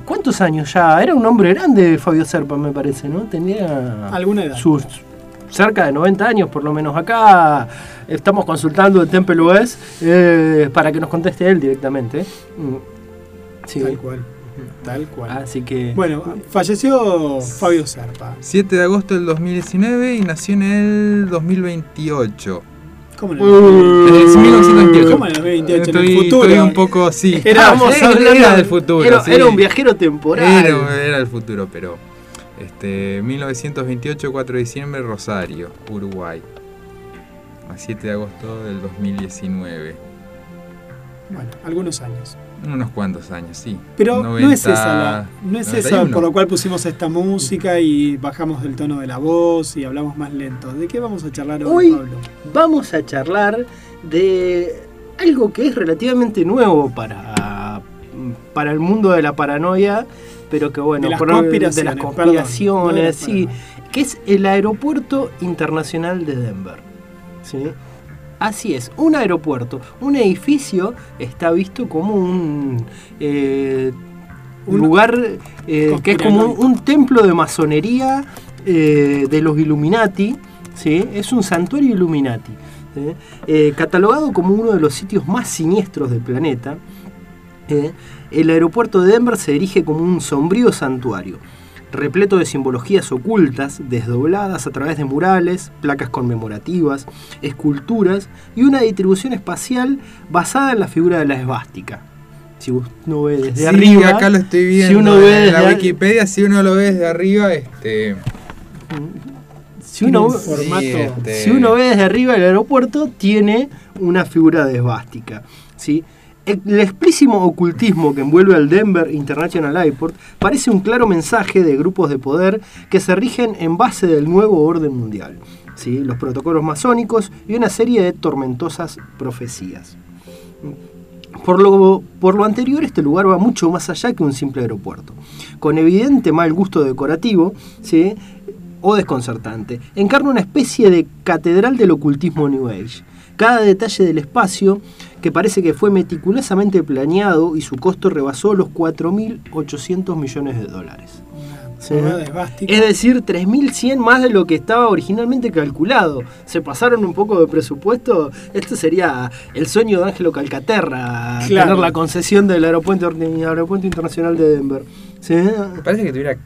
¿cuántos años ya? Era un hombre grande, Fabio Serpa, me parece, ¿no? Tenía.
Alguna edad.
Sus cerca de 90 años, por lo menos. Acá estamos consultando el Temple OS eh, para que nos conteste él directamente. Mm. Sí.
Tal cual. Tal cual.
Así que.
Bueno, falleció Fabio Serpa.
7 de agosto del 2019 y nació en el 2028.
¿Cómo en
Uh,
el,
Es 1928.
¿Cómo en el 2028? En
Estoy,
el futuro.
estoy un poco, sí.
Estábamos
Era-
hablando-
era del futuro.
Era,
sí.
era un viajero temporal.
Era, era el futuro, pero. Este, 1928, 4 de diciembre, Rosario, Uruguay. A 7 de agosto del 2019.
Bueno, algunos años.
Unos cuantos años, sí.
Pero no es
90,
esa, la- no es esa
91.
por lo cual pusimos esta música y bajamos del tono de la voz y hablamos más lento. ¿De qué vamos a charlar hoy,
Hoy
Pablo?
vamos a charlar de algo que es relativamente nuevo para, para el mundo de la paranoia, pero que bueno,
De las
por-
conspiraciones,
de las
perdón,
conspiraciones,
no
sí, que es el Aeropuerto Internacional de Denver. ¿sí? Así es, un aeropuerto, un edificio está visto como un, eh, un
Un-
lugar eh, que es como un, un templo de masonería eh, de los Illuminati, ¿sí? es un santuario Illuminati, ¿sí? Eh, catalogado como uno de los sitios más siniestros del planeta. El aeropuerto de Denver se erige como un sombrío santuario, repleto de simbologías ocultas, desdobladas a través de murales, placas conmemorativas, esculturas y una distribución espacial basada en la figura de la esvástica. si uno ve desde
Sí,
arriba.
acá lo estoy viendo
Si uno ve
en la Wikipedia, si uno lo ve desde arriba, este.
Si uno,
Tiene un formato-
sí, este,
si uno ve desde arriba el aeropuerto, tiene una figura de esvástica. ¿sí? El, explícimo ocultismo que envuelve al Denver International Airport parece un claro mensaje de grupos de poder que se rigen en base del nuevo orden mundial. ¿sí? Los protocolos masónicos y una serie de tormentosas profecías. Por lo, por lo anterior, este lugar va mucho más allá que un simple aeropuerto, con evidente mal gusto decorativo ¿sí? o desconcertante. Encarna una especie de catedral del ocultismo New Age. Cada detalle del espacio, que parece que fue meticulosamente planeado y su costo rebasó los 4.800 millones de dólares. Sí.
Esvástica.
Es decir, 3.100 más de lo que estaba originalmente calculado. Se pasaron un poco de presupuesto. Esto sería el sueño de Ángelo Calcaterra,
Claro.
tener la concesión del aeropuerto, aeropuerto internacional de Denver. ¿Sí?
Parece que tuviera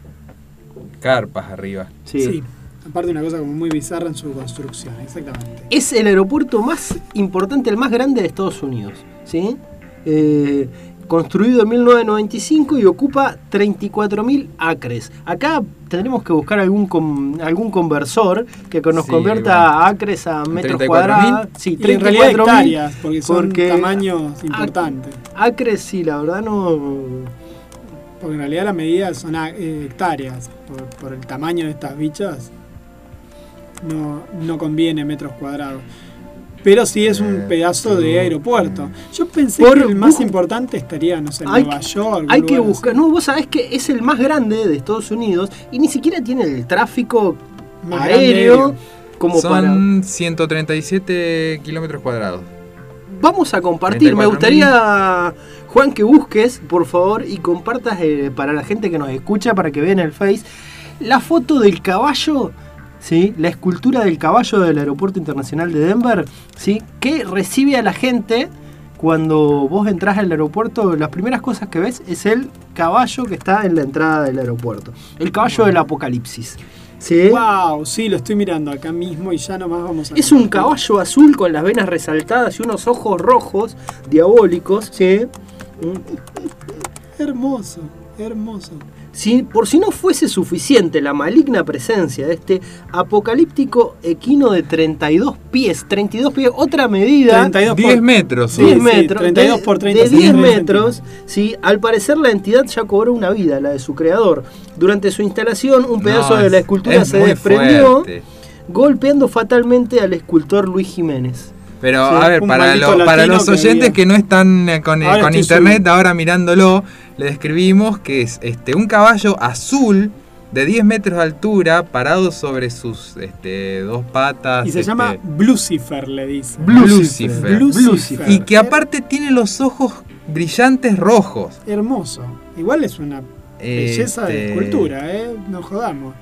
carpas arriba.
Sí.
Sí. Aparte una cosa como muy bizarra en su construcción, exactamente.
Es el aeropuerto más importante, el más grande de Estados Unidos. ¿sí? Eh, construido en 1995 y ocupa 34.000 acres. Acá tendremos que buscar algún com- algún conversor que nos
Sí,
convierta
bueno.
acres a metros
34.000.
cuadrados. Sí,
Y en realidad
34.000,
hectáreas, porque son
porque
tamaños importantes.
Acres sí, la verdad no...
Porque en realidad la medida son a- eh, hectáreas. Por, por el tamaño de estas bichas, no, no conviene metros cuadrados. Pero sí es un
Eh,
pedazo de aeropuerto. Yo pensé
Por-
que el más importante estaría, no sé, en
Hay
Nueva
que-
York.
Hay que buscar...
así.
No, vos sabés que es el más grande de Estados Unidos y ni siquiera tiene el tráfico
Más
aéreo
aéreo.
como para...
Son 137 kilómetros cuadrados.
Vamos a compartir. Me
34.000.
gustaría, Juan, que busques, por favor, y compartas eh, para la gente que nos escucha, para que vean el Face, la foto del caballo, ¿sí? la escultura del caballo del Aeropuerto Internacional de Denver, ¿sí? que recibe a la gente cuando vos entras al aeropuerto. Las primeras cosas que ves es el caballo que está en la entrada del aeropuerto. El caballo del apocalipsis. ¿sí?
Wow, sí, lo estoy mirando acá mismo y ya nomás vamos a.
Es un caballo azul con las venas resaltadas y unos ojos rojos diabólicos, ¿sí?
Hermoso, hermoso.
Si, por si no fuese suficiente la maligna presencia de este apocalíptico equino de 32 pies, 32 pies, otra medida,
32 por-
10 metros.
Sí,
10
sí,
metros,
32
de,
por 30
de 10
centímetros.
metros, ¿sí? al parecer la entidad ya cobró una vida, la de su creador. Durante su instalación, un pedazo
No,
de la
es-
escultura
es
se desprendió,
fuerte.
golpeando fatalmente al escultor Luis Jiménez.
Pero
Sí,
a ver, para, lo- para los oyentes que no están eh, con, eh,
Ahora
con internet, ahora mirándolo, le describimos que es este un caballo azul de 10 metros de altura, parado sobre sus este, dos patas.
Y se
este,
llama Blucifer, le dice.
Blucifer.
Blucifer.
Y que aparte tiene los ojos brillantes rojos.
Hermoso. Igual es una belleza de
Este,
escultura, ¿eh? No jodamos.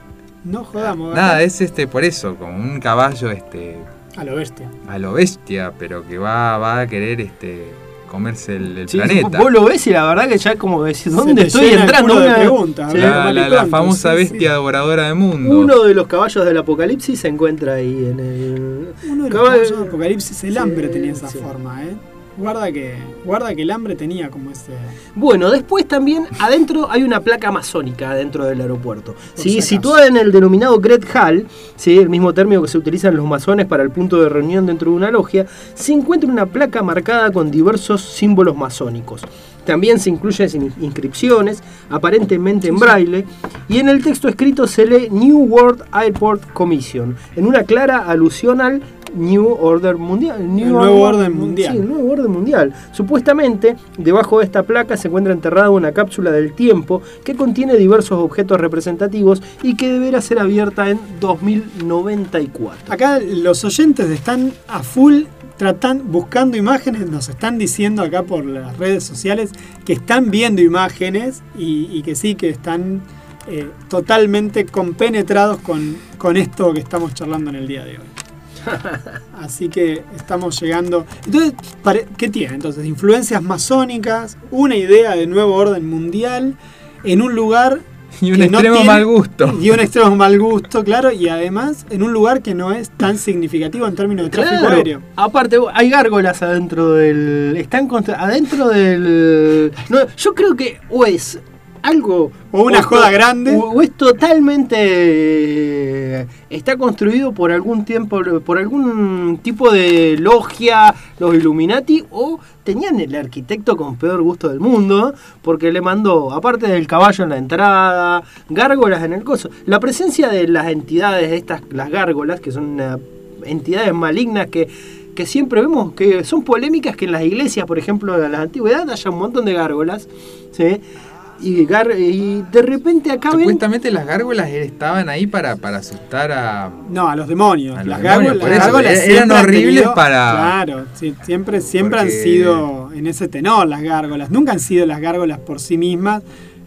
No jodamos.
Nada, es este por eso, como un caballo este
A lo bestia.
a lo bestia, pero que va, va a querer este comerse el, el
Sí,
planeta.
Vos lo ves y la verdad que ya es como decís, ¿dónde estoy entrando? Una-
preguntas,
Sí.
la, la- famosa bestia
sí.
devoradora de mundo.
Uno de los caballos del apocalipsis se encuentra ahí en el.
Uno de los
Cabal-
caballos de Apocalipsis, el
Sí,
hambre tenía esa
sí.
forma, ¿eh? Guarda que, guarda que el hambre tenía como ese.
Bueno, después también adentro hay una placa masónica dentro del aeropuerto. ¿sí? Situada en el denominado Great Hall, ¿sí? el mismo término que se utiliza en los masones para el punto de reunión dentro de una logia, se encuentra una placa marcada con diversos símbolos masónicos. También se incluyen in- inscripciones, aparentemente en braille, y en el texto escrito se lee New World Airport Commission, en una clara alusión al New Order Mundial.
El nuevo orden mundial.
Sí, el nuevo orden mundial. Supuestamente, debajo de esta placa se encuentra enterrada una cápsula del tiempo que contiene diversos objetos representativos y que deberá ser abierta en 2094.
Acá los oyentes están a full tratan, buscando imágenes, nos están diciendo acá por las redes sociales que están viendo imágenes y, y que sí, que están eh, totalmente compenetrados con, con esto que estamos charlando en el día de hoy. Así que estamos llegando. Entonces, ¿qué tiene? Entonces, influencias masónicas, una idea de nuevo orden mundial en un lugar
Y un
que no
extremo
tiene-
mal gusto.
Y un extremo mal gusto, claro, y además en un lugar que no es tan significativo en términos de tráfico
Claro.
aéreo.
Aparte, hay gárgolas adentro del. Están contra- adentro del. No, yo creo que o es algo.
O una joda grande.
O, o es totalmente. eh, Está construido por algún tiempo. Por algún tipo de logia, los Illuminati. O tenían el arquitecto con peor gusto del mundo. Porque le mandó, aparte del caballo en la entrada, gárgolas en el coso. La presencia de las entidades, estas, las gárgolas, que son una entidades malignas que, que siempre vemos que son polémicas que en las iglesias, por ejemplo, de la antigüedad haya un montón de gárgolas, ¿sí? Y, gar- y de repente acá ven...
Supuestamente las gárgolas estaban ahí para, para asustar a.
No, a los demonios.
A los
las
demonios,
gárgolas,
eso,
gárgolas
eran horribles
tenido-
para-
Claro, sí, siempre, siempre han sido en ese tenor las gárgolas. Nunca han sido las gárgolas por sí mismas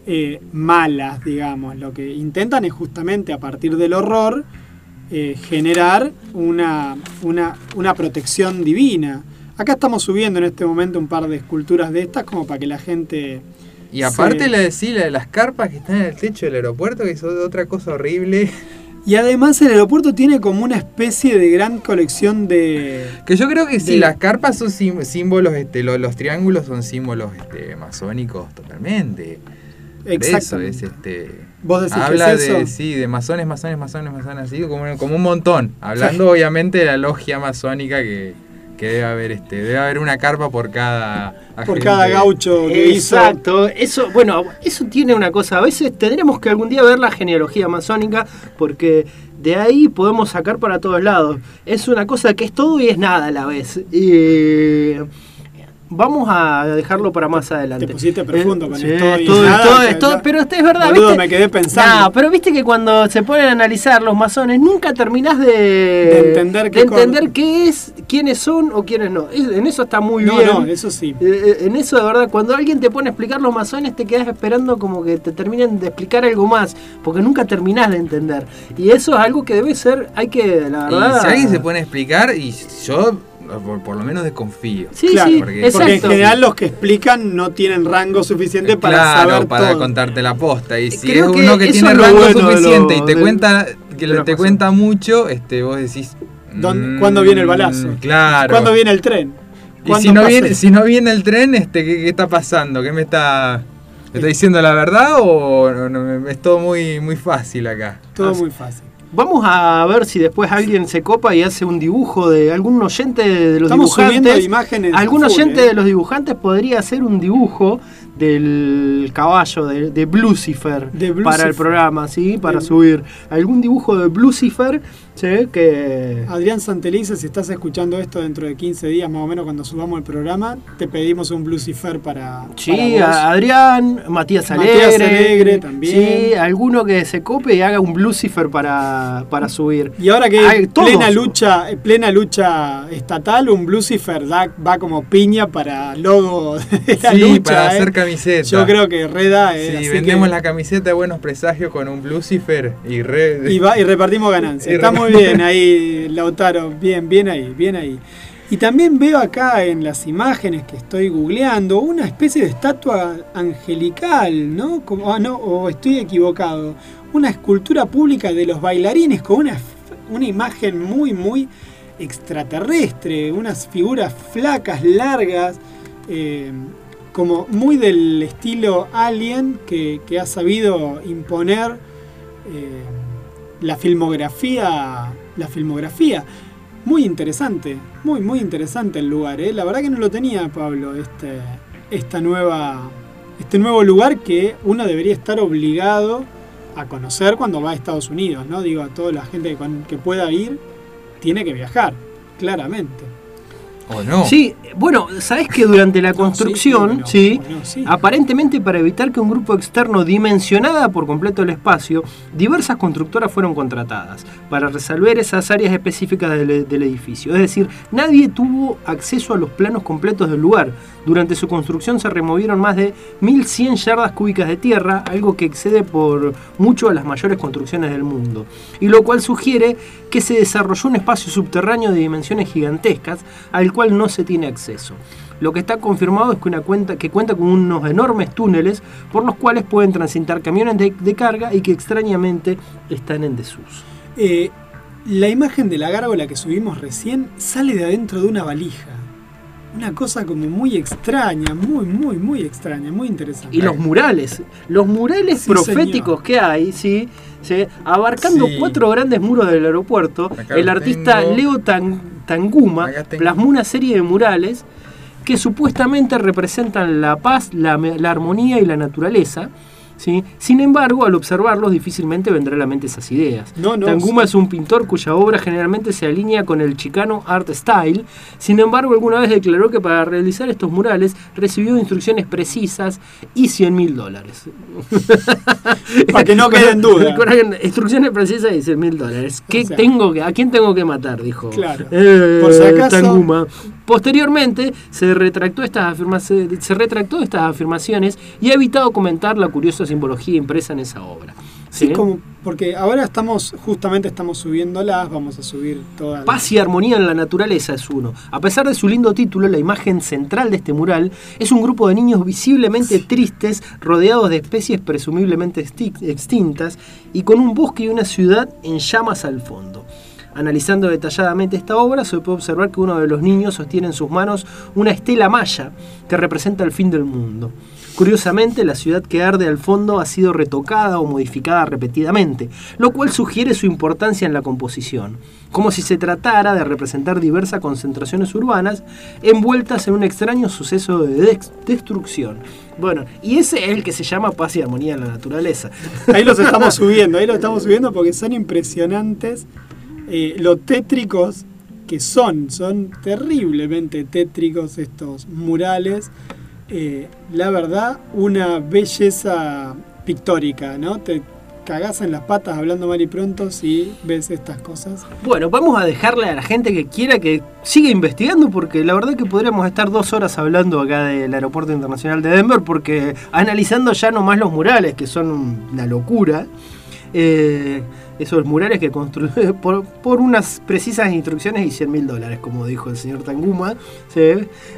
eh, malas, digamos. Lo que intentan es justamente a partir del horror eh, generar una, una, una protección divina. Acá estamos subiendo en este momento un par de esculturas de estas como para que la gente...
Y aparte la de sí, la de las carpas que están en el techo del aeropuerto, que es otra cosa horrible.
Y además el aeropuerto tiene como una especie de gran colección de...
Que yo creo que sí,
de-
las carpas son símbolos, este, lo- los, triángulos son símbolos este, masónicos totalmente.
Exactamente.
es este.
¿Vos decís que
habla
es eso?
de sí, de masones, masones, masones, masones, así como, como un montón. Hablando obviamente de la logia masónica que, que debe haber este, debe haber una carpa por cada
Por
agente.
cada gaucho que hizo...
Exacto, eso, bueno, eso tiene una cosa, a veces tendremos que algún día ver la genealogía masónica porque de ahí podemos sacar para todos lados. Es una cosa que es todo y es nada a la vez. Y vamos a dejarlo para más adelante.
Te pusiste profundo con
Sí,
el todo y
todo,
nada,
todo,
que
todo,
ya-
pero esto es verdad,
Boludo,
¿viste?
me quedé pensando.
No, pero viste que cuando se ponen a analizar los masones nunca terminás de,
De entender qué
de entender qué es, quiénes son o quiénes no. Es- en eso está muy
No,
bien.
no, eso sí.
Eh, eh, En eso de verdad, cuando alguien te pone a explicar los masones, te quedas esperando como que te terminen de explicar algo más, porque nunca terminás de entender. Y eso es algo que debe ser, hay que, la
Y
verdad.
si alguien se pone a explicar, y yo por, por lo menos desconfío.
Sí,
Claro,
sí,
porque-
Porque en general los que explican no tienen rango suficiente para
claro,
saber
para
todo.
contarte la posta. Y si
Creo
es uno que tiene rango
bueno
suficiente
lo-
y te
de-
cuenta que te cuenta mucho, este vos decís.
¿Dónde-
mm,
¿Cuándo viene el balazo?
Claro.
¿Cuándo viene el tren?
Y
¿Cuándo
si no, viene, si no viene el tren, este, ¿qué, qué está pasando? ¿Qué me está, me está diciendo la verdad o no, no, es todo muy, muy fácil acá?
Todo muy fácil.
Vamos a ver si después alguien se copa y hace un dibujo de algún oyente de los
Estamos
dibujantes.
imágenes.
Algún oyente
eh.
de los dibujantes podría hacer un dibujo del caballo de, de Blucifer
De Blucifer.
para el programa, ¿sí? Para
De-
subir. Algún dibujo de Blucifer, ¿sí? Que...
Adrián Santelice, si estás escuchando esto dentro de 15 días más o menos cuando subamos el programa, te pedimos un Lucifer para,
Sí,
para vos.
a- Adrián, Matías Alegre.
Matías Alegre también.
Sí, alguno que se cope y haga un Blucifer para, para subir.
Y ahora que plena lucha, plena lucha estatal, un Lucifer da, va como piña para logo de la
sí,
lucha.
para
eh.
hacer camiseta.
Yo creo que reda eh,
Sí, vendemos
que-
la camiseta de Buenos Presagios con un Lucifer y re...
y, va- y repartimos ganancias.
Y
Está bien ahí, Lautaro, bien, bien ahí, bien ahí. Y también veo acá en las imágenes que estoy googleando una especie de estatua angelical, ¿no? Ah, no, o estoy equivocado. Una escultura pública de los bailarines con una, una imagen muy, muy extraterrestre, unas figuras flacas, largas, eh, como muy del estilo alien que, que ha sabido imponer eh, la filmografía, la filmografía. Muy interesante, muy, muy interesante el lugar. ¿eh? La verdad que no lo tenía, Pablo, este, esta nueva, este nuevo lugar que uno debería estar obligado a conocer cuando va a Estados Unidos, ¿no? Digo, a toda la gente que, pueda ir, tiene que viajar, claramente.
¿O no?
Sí, bueno, sabes que durante la
No, sí,
construcción, sí,
bueno, sí.
aparentemente para evitar que un grupo externo dimensionara por completo el espacio, diversas constructoras fueron contratadas para resolver esas áreas específicas del, del edificio. Es decir, nadie tuvo acceso a los planos completos del lugar. Durante su construcción se removieron más de 1.100 yardas cúbicas de tierra, algo que excede por mucho a las mayores construcciones del mundo. Y lo cual sugiere que se desarrolló un espacio subterráneo de dimensiones gigantescas al cual no se tiene acceso. Lo que está confirmado es que, una cuenta, que cuenta con unos enormes túneles por los cuales pueden transitar camiones de, carga y que extrañamente están en desuso.
Eh, la imagen de la gárgola que subimos recién sale de adentro de una valija. Una cosa como muy extraña, muy, muy, muy extraña, muy interesante.
Y los murales, los murales
Sí,
proféticos
señor.
que hay, ¿sí? ¿sí? abarcando
Sí.
cuatro grandes muros del aeropuerto,
Acá
el artista
tengo.
Leo Tan- Tanguma plasmó una serie de murales que supuestamente representan la paz, la, la armonía y la naturaleza. ¿Sí? Sin embargo, al observarlos difícilmente vendrá a la mente esas ideas.
No, no,
Tanguma
sí.
es un pintor cuya obra generalmente se alinea con el chicano art style. Sin embargo, alguna vez declaró que para realizar estos murales recibió instrucciones precisas y 100 mil dólares.
Para que no quede en duda.
Instrucciones precisas y 100 mil dólares. ¿Qué
O sea.
tengo que, ¿A quién tengo que matar? Dijo
Claro.
eh,
Por si acaso-
Tanguma. Posteriormente se retractó, estas afirmaciones, se retractó estas afirmaciones y ha evitado comentar la curiosa simbología impresa en esa obra.
Sí,
¿Sí?
como porque ahora estamos, justamente estamos subiéndolas, vamos a subir todas.
Paz y armonía en la naturaleza es uno. A pesar de su lindo título, la imagen central de este mural es un grupo de niños visiblemente tristes, rodeados de especies presumiblemente extintas y con un bosque y una ciudad en llamas al fondo. Analizando detalladamente esta obra, se puede observar que uno de los niños sostiene en sus manos una estela maya que representa el fin del mundo. Curiosamente, la ciudad que arde al fondo ha sido retocada o modificada repetidamente, lo cual sugiere su importancia en la composición, como si se tratara de representar diversas concentraciones urbanas envueltas en un extraño suceso de destrucción. Bueno, y ese es el que se llama paz y armonía en la naturaleza.
Ahí los estamos subiendo, ahí los estamos subiendo porque son impresionantes eh, lo tétricos que son, son terriblemente tétricos estos murales. Eh, la verdad, una belleza pictórica, ¿no? Te cagás en las patas hablando mal y pronto si ves estas cosas.
Bueno, vamos a dejarle a la gente que quiera que siga investigando porque la verdad que podríamos estar dos horas hablando acá del Aeropuerto Internacional de Denver porque analizando ya nomás los murales que son una locura. eh, esos murales que construye por, por unas precisas instrucciones y 100 mil dólares, como dijo el señor Tanguma. ¿sí?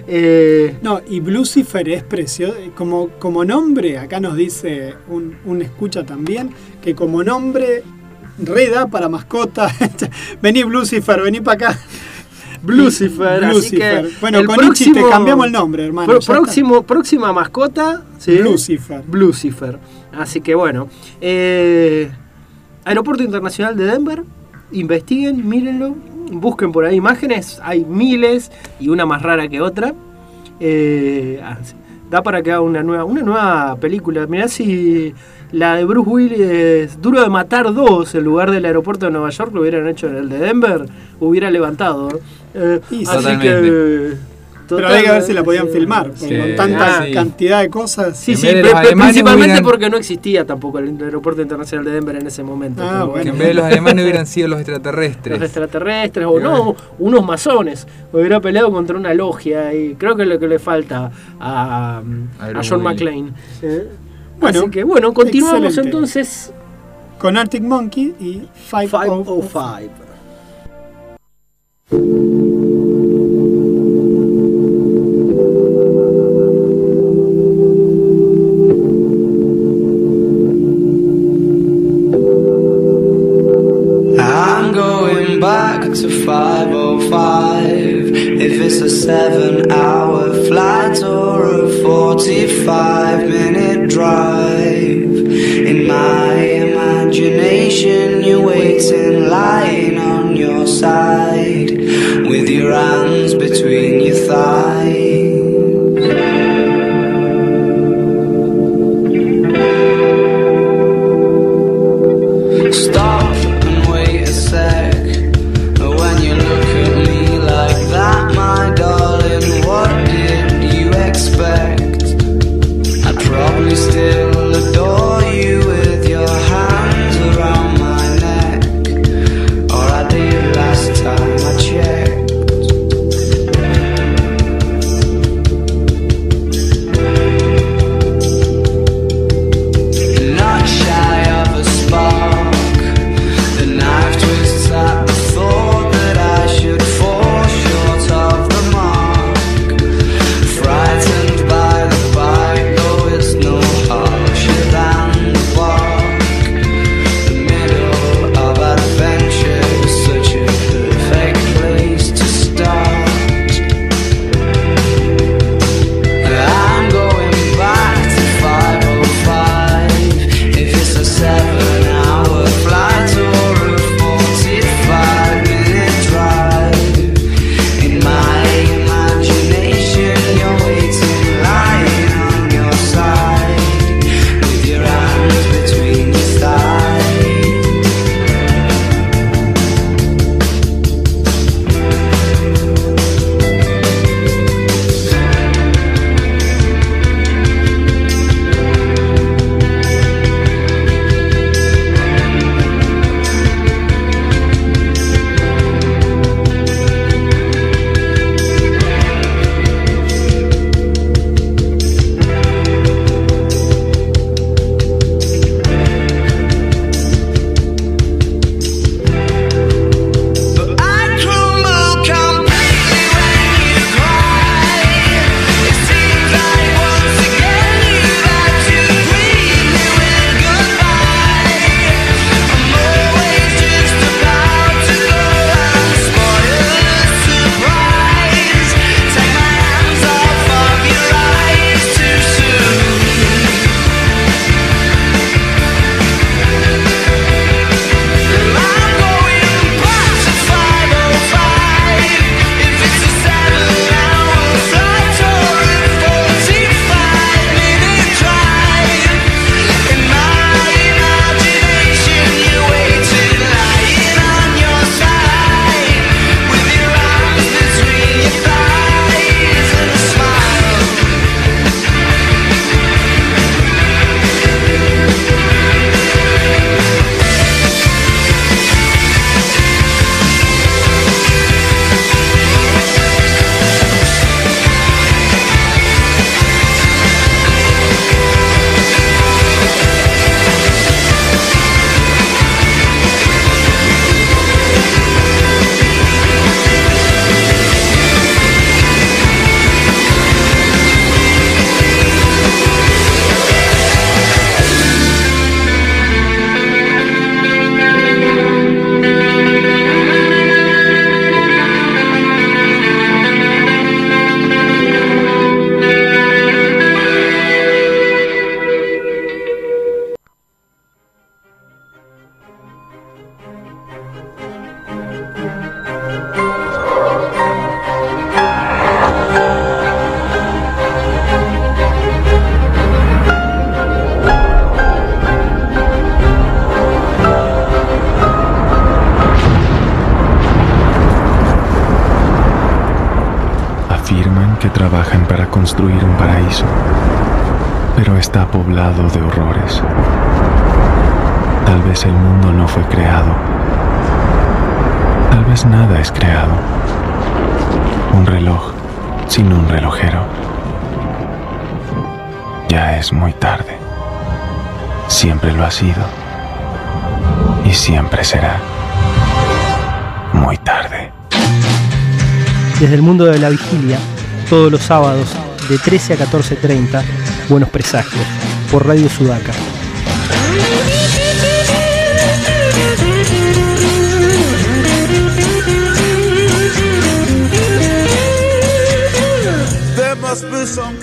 Eh,
No, y Lucifer es precioso. Como, como nombre, acá nos dice un, un escucha también, que como nombre reda para mascota. vení Lucifer, vení para acá.
Lucifer, así
Lucifer.
que
Bueno,
el
con Ichi te
próximo-
cambiamos el nombre, hermano.
Pro- próximo, próxima mascota, ¿sí?
Lucifer.
Lucifer. Así que bueno. eh, Aeropuerto Internacional de Denver. Investiguen, mírenlo. Busquen por ahí imágenes. Hay miles y una más rara que otra. Eh, ah, da para que haga una nueva, una nueva película. Mirá si la de Bruce Willis, Duro de Matar 2, en lugar del aeropuerto de Nueva York, lo hubieran hecho en el de Denver, hubiera levantado. Eh, así
Totalmente.
Pero hay que ver si la podían
sí.
filmar,
Sí.
con tanta
Ah, sí.
cantidad de cosas.
Sí, sí, principalmente
hubieran-
porque no existía tampoco el aeropuerto internacional de Denver en ese momento.
Ah,
pero
bueno.
Que en vez de los alemanes hubieran sido los extraterrestres.
Los extraterrestres o no, unos masones. Hubiera peleado contra una logia y creo que es lo que le falta a, John. McClane. ¿eh?
Bueno,
Así que bueno, continuamos
excelente.
entonces.
Con Arctic Monkey y 505.
It's a 7 hour flight or a 45 minute drive. In my imagination you're waiting lying on your side With your hands between your thighs
es muy tarde. Siempre lo ha sido. Y siempre será. Muy tarde.
Desde el mundo de la vigilia, todos los sábados de 13 a 14.30, Buenos Presagios, por Radio Sudaca.
There must be some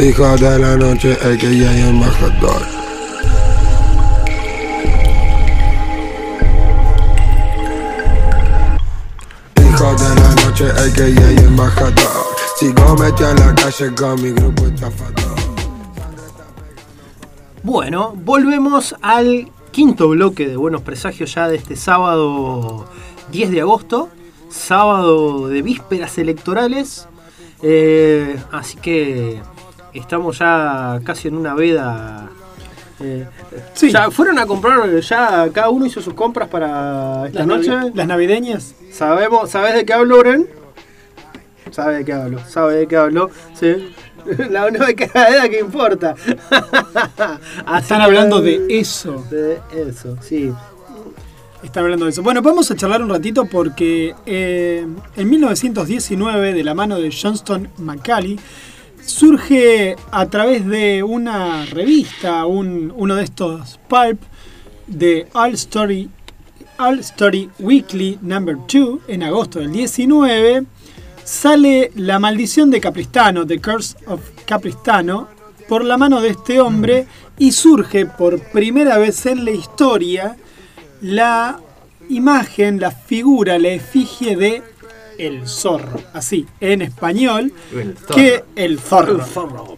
Hijo de la noche, el que ya hay embajador. Hijo de la noche, el que ya hay embajador. Sigo metido en la calle con mi grupo estafador.
Bueno, volvemos al quinto bloque de Buenos Presagios ya de este sábado 10 de agosto, sábado de vísperas electorales. Eh, así que estamos ya casi en una veda. eh, ya fueron a comprar, ya cada uno hizo sus compras para esta
Las
noche.
navi- las navideñas.
Sabemos, ¿sabes de qué hablo, Oren? Sabe de qué hablo, sabe de qué hablo. Sí. La única que importa.
Están hablando de eso.
De eso, sí.
Están hablando de eso. Bueno, vamos a charlar un ratito porque eh, en 1919, de la mano de Johnston Macaulay, surge a través de una revista, un- uno de estos pulp de All Story, All Story Weekly Number 2, en agosto del 19, sale La maldición de Capristano, The Curse of Capristano, por la mano de este hombre y surge por primera vez en la historia la imagen, la figura, la efigie de el zorro, así, en español,
El
que el zorro.
El zorro.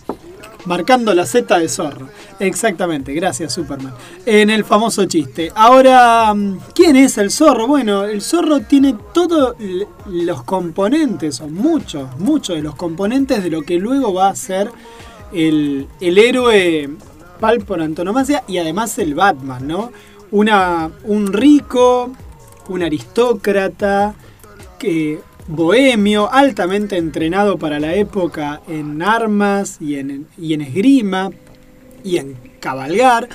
Marcando la Z de zorro. Exactamente, gracias Superman. En el famoso chiste. Ahora, mm, ¿quién es el zorro? Bueno, el zorro tiene todos los componentes, o muchos, muchos de los componentes de lo que luego va a ser el, el héroe pal por antonomasia y además el Batman, ¿no? Una, un rico, un aristócrata, que, bohemio, altamente entrenado para la época en armas y en, y en esgrima y en cabalgar,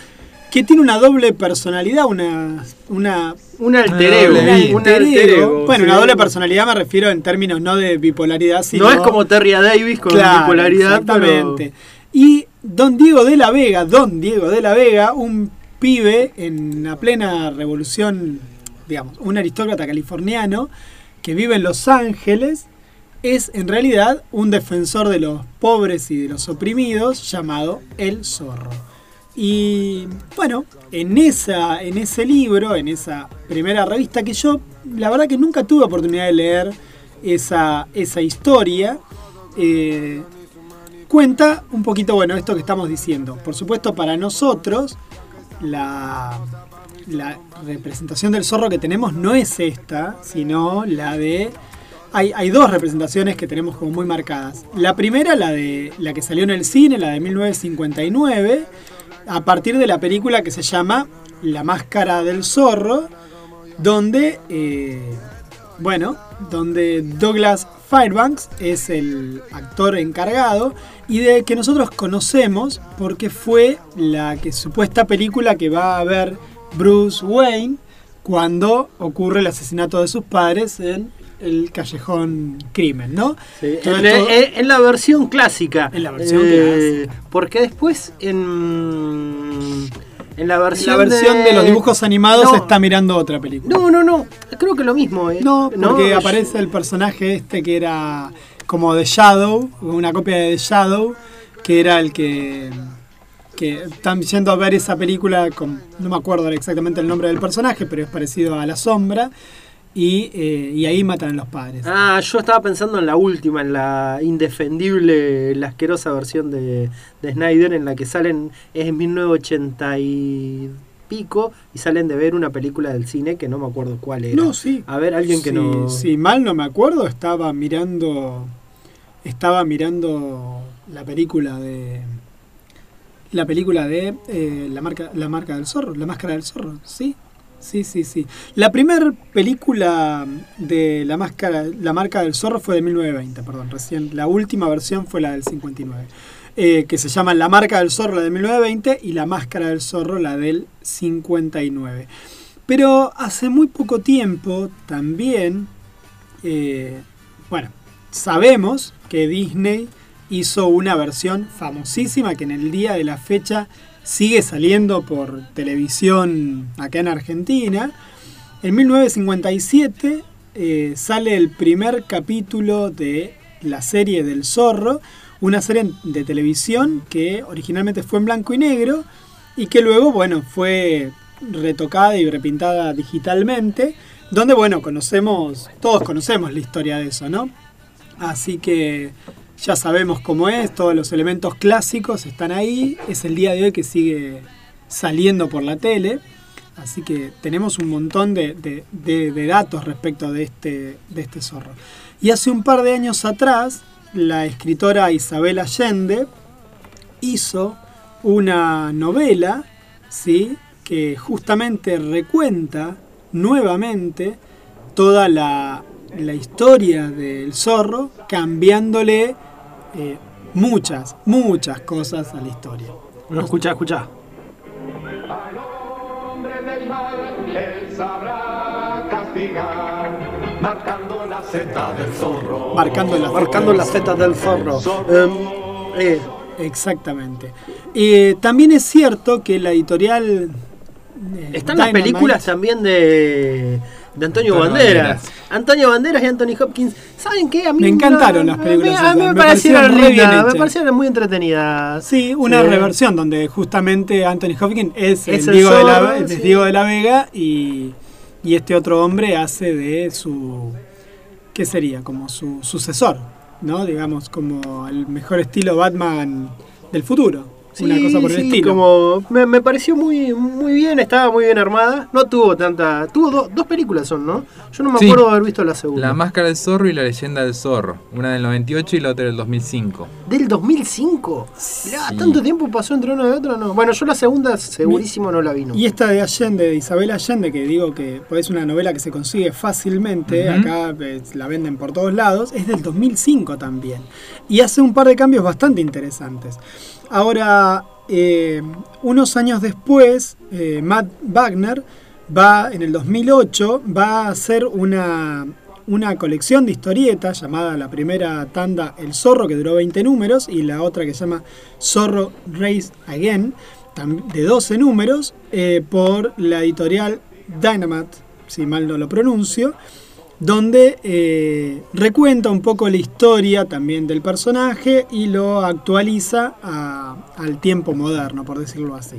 que tiene una doble personalidad, una... una
un alter ego,
un alter ego. Bueno,
sí.
una doble personalidad me refiero en términos no de bipolaridad, sino...
No es como Terry. Davis con
Claro,
bipolaridad,
exactamente. Y Don Diego de la Vega, Don Diego de la Vega, un pibe en la plena revolución, digamos, un aristócrata californiano que vive en Los Ángeles, es en realidad un defensor de los pobres y de los oprimidos llamado El Zorro. Y bueno, en, esa, en ese libro, en esa primera revista que yo, la verdad que nunca tuve oportunidad de leer esa, esa historia, eh, cuenta un poquito, bueno, esto que estamos diciendo. Por supuesto, para nosotros, la, la representación del zorro que tenemos no es esta, sino la de... Hay, hay dos representaciones que tenemos como muy marcadas. La primera, la de la que salió en el cine, la de 1959, a partir de la película que se llama La Máscara del Zorro, donde, eh, bueno, donde Douglas Fairbanks es el actor encargado y de que nosotros conocemos porque fue la que supuesta película que va a ver Bruce Wayne cuando ocurre el asesinato de sus padres en el callejón crimen, ¿no?
Sí, en,
esto-
en- en la versión clásica.
En la versión
Eh, Porque después en, en la versión,
la versión de, los dibujos animados
No.
está mirando otra película.
No, no, no. Creo que lo mismo. eh.
No, porque aparece el personaje este que era como The Shadow, una copia de The Shadow, que era el que que están yendo a ver esa película con no me acuerdo exactamente el nombre del personaje, pero es parecido a La Sombra y, eh, y ahí matan a los padres.
Ah, yo estaba pensando en la última, en la indefendible, la asquerosa versión de, de Snyder, en la que salen, es en 1983, pico y salen de ver una película del cine que no me acuerdo cuál era.
No, sí.
A ver, alguien que no...
Si mal no me acuerdo, estaba mirando. Estaba mirando la película de. La película de eh, la marca la marca del zorro, la máscara del zorro, sí. Sí, sí, sí. La primera película de la máscara la marca del zorro fue de 1920, perdón, recién la última versión fue la del 59. eh, que se llama La marca del zorro, la de 1920, y La máscara del zorro, la del 59. Pero hace muy poco tiempo también, eh, bueno, sabemos que Disney hizo una versión famosísima que en el día de la fecha sigue saliendo por televisión acá en Argentina. En 1957 eh, sale el primer capítulo de la serie del zorro, una serie de televisión que originalmente fue en blanco y negro y que luego, bueno, fue retocada y repintada digitalmente, donde, bueno, conocemos, todos conocemos la historia de eso, ¿no? Así que ya sabemos cómo es, todos los elementos clásicos están ahí, es el día de hoy que sigue saliendo por la tele, así que tenemos un montón de, de- datos respecto de este, de este zorro. Y hace un par de años atrás, la escritora Isabel Allende hizo una novela, ¿sí? que justamente recuenta nuevamente toda la, la historia del zorro, cambiándole eh, muchas, muchas cosas a la historia.
No, escucha, escucha.
Él sabrá castigar, marcando la seta del zorro.
Marcando la
Marcando las setas del zorro. Em, eh,
Exactamente. Eh, también es cierto que la editorial... eh,
Están las películas también de, de Antonio,
Antonio
Banderas.
Banderas.
Antonio Banderas y Anthony Hopkins. ¿Saben qué? A mí
Me encantaron
no-
las películas
A mí, a mí
esas,
me,
me
parecieron
bien
me muy entretenidas.
Sí, una
Sí.
reversión donde justamente Anthony Hopkins es,
Es
el,
el
Diego, de la, es
sí.
Diego de la Vega y, y este otro hombre hace de su... ¿Qué sería? Como su sucesor, ¿no? Digamos, como el mejor estilo Batman del futuro. Una cosa por el
sí,
estilo.
Como me, me pareció muy muy bien, estaba muy bien armada. No tuvo tanta. Tuvo do- dos películas son, ¿no? Yo no me
Sí.
acuerdo de haber visto la segunda.
La máscara del zorro y la leyenda del zorro. Una del 98 y la otra del 2005.
¿Del 2005? Mirá,
Sí.
tanto tiempo pasó entre una y otra, no. Bueno, yo la segunda segurísimo no la vi. ¿no?
Y esta de Allende, de Isabel Allende, que digo que pues, es una novela que se consigue fácilmente, acá eh, la venden por todos lados, es del 2005 también. Y hace un par de cambios bastante interesantes. Ahora, eh, unos años después, eh, Matt Wagner va, en el 2008, va a hacer una, una colección de historietas llamada la primera tanda El Zorro, que duró 20 números, y la otra que se llama Zorro Race Again, de 12 números, eh, por la editorial Dynamite, si mal no lo pronuncio, donde eh, recuenta un poco la historia también del personaje y lo actualiza a- al tiempo moderno, por decirlo así.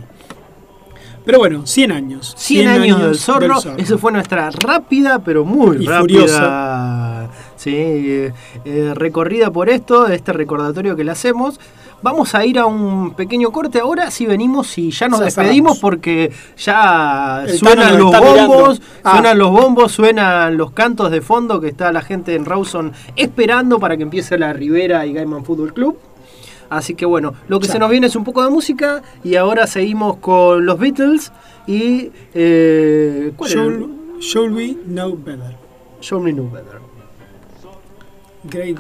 Pero bueno, 100 años.
100 años, del, zorro. Eso fue nuestra rápida, pero muy
Y
rápida.
furiosa.
Sí, eh, eh, recorrida por esto, este recordatorio que le hacemos. Vamos a ir a un pequeño corte ahora, si venimos y ya nos
Ya
despedimos
cerramos.
porque ya
El
suenan los bombos,
Ah.
suenan los bombos, suenan los cantos de fondo que está la gente en Rawson esperando para que empiece la Rivera y Gaiman Fútbol Club. Así que bueno, lo que se nos viene es un poco de música y ahora seguimos con los Beatles y... Eh, ¿cuál?
Should, should we know better?
Show Me Know Better.
Great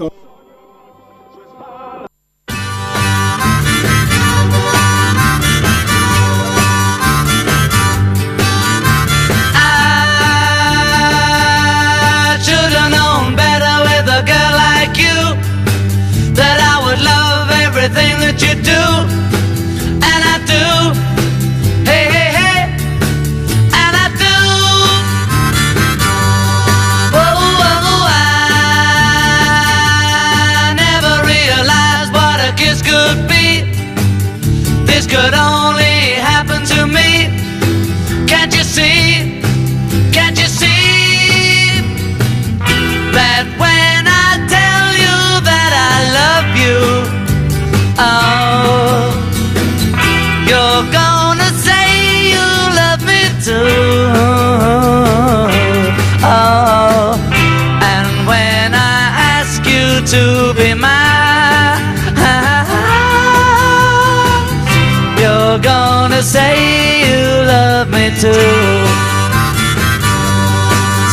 too.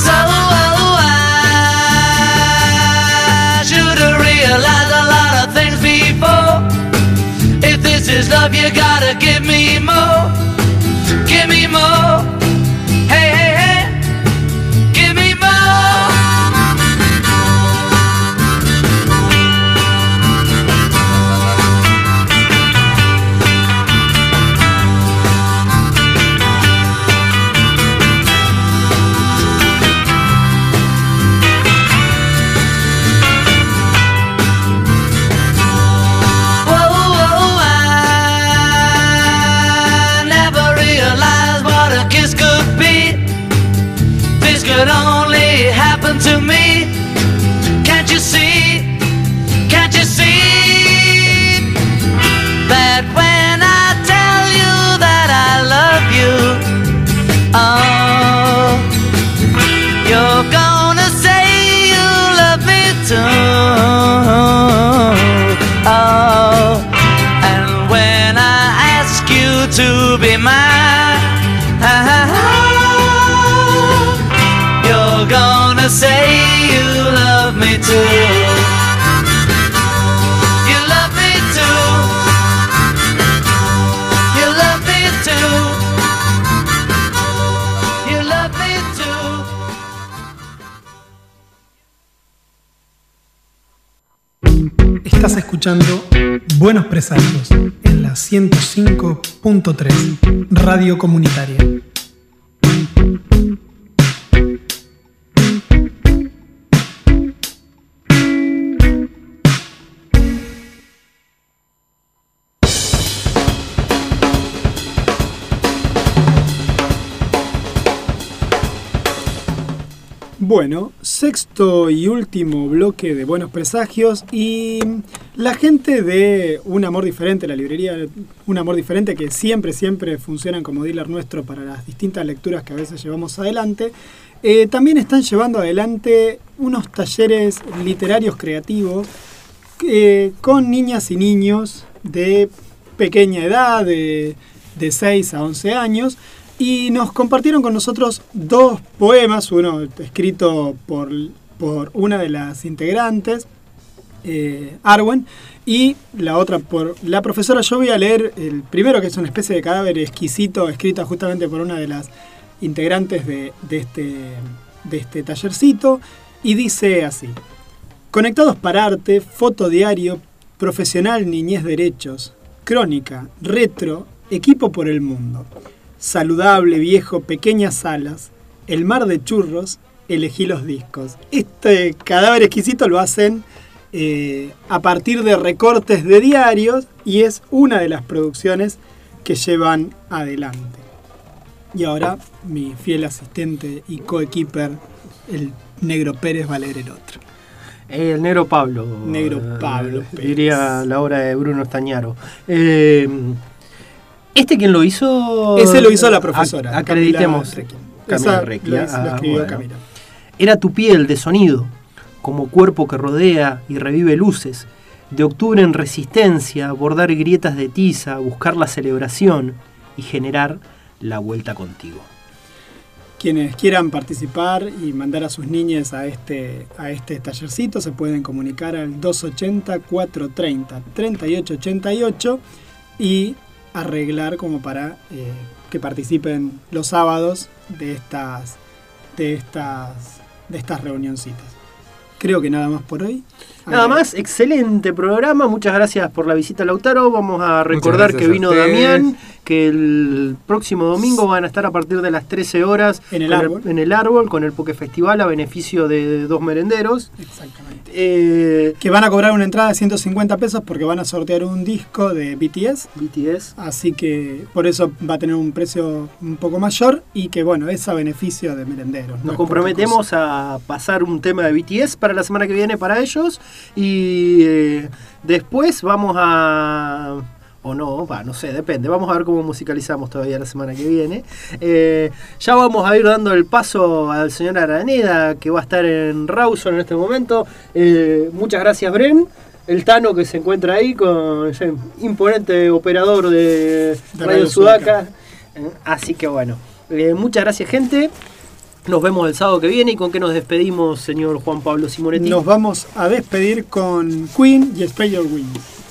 So I should have realized a lot of things before. If this is love, you gotta give me more. Give me more.
Escuchando Buenos Presagios en la 105.3 Radio Comunitaria. Bueno, sexto y último bloque de Buenos Presagios y la gente de Un Amor Diferente, la librería Un Amor Diferente, que siempre, siempre funcionan como dealer nuestro para las distintas lecturas que a veces llevamos adelante, eh, también están llevando adelante unos talleres literarios creativos eh, con niñas y niños de pequeña edad, de, de 6 a 11 años, y nos compartieron con nosotros dos poemas, uno escrito por, por una de las integrantes, eh, Arwen, y la otra por la profesora. Yo voy a leer el primero, que es una especie de cadáver exquisito, escrita justamente por una de las integrantes de, de este, de este tallercito, y dice así. Conectados para arte, fotodiario, profesional niñez derechos, crónica, retro, equipo por el mundo. Saludable, viejo, pequeñas salas, el mar de churros, elegí los discos. Este cadáver exquisito lo hacen eh, a partir de recortes de diarios y es una de las producciones que llevan adelante. Y ahora mi fiel asistente y coequiper, el negro Pérez, va a leer el otro.
El negro Pablo.
Negro
eh,
Pablo Pérez.
Diría la obra de Bruno Estañaro. Eh, ¿Este quién lo hizo?
Ese lo hizo la profesora,
acreditemos.
Camila lo
Ah,
escribió
bueno.
Camila.
Era tu piel de sonido, como cuerpo que rodea y revive luces. De octubre en resistencia, bordar grietas de tiza, buscar la celebración y generar la vuelta contigo.
Quienes quieran participar y mandar a sus niñas a este, a este tallercito se pueden comunicar al 280-430-3888 y arreglar como para eh, que participen los sábados de estas, de estas, de estas reunioncitas. Creo que nada más por hoy.
Nada más, excelente programa. Muchas gracias por la visita, Lautaro. Vamos a recordar que vino. Damián, que el próximo domingo van a estar a partir de las 13 horas
En el árbol.
en el árbol con el Poke Festival a beneficio de dos merenderos.
Exactamente.
Eh,
Que van a cobrar una entrada de 150 pesos porque van a sortear un disco de BTS.
BTS.
Así que por eso va a tener un precio un poco mayor y que bueno, es a beneficio de merenderos. no
Nos comprometemos a pasar un tema de BTS para la semana que viene para ellos y eh, después vamos a o no, no sé, depende. Vamos a ver cómo musicalizamos todavía la semana que viene. Eh, ya vamos a ir dando el paso al señor Araneda, que va a estar en Rawson en este momento. Eh, muchas gracias, Bren. El Tano que se encuentra ahí con el imponente operador de, Radio, Sudaca. Así que bueno, muchas gracias, gente. Nos vemos el sábado que viene y con qué nos despedimos, señor Juan Pablo Simonetti.
Nos vamos a despedir con Queen y Spray Your Wings.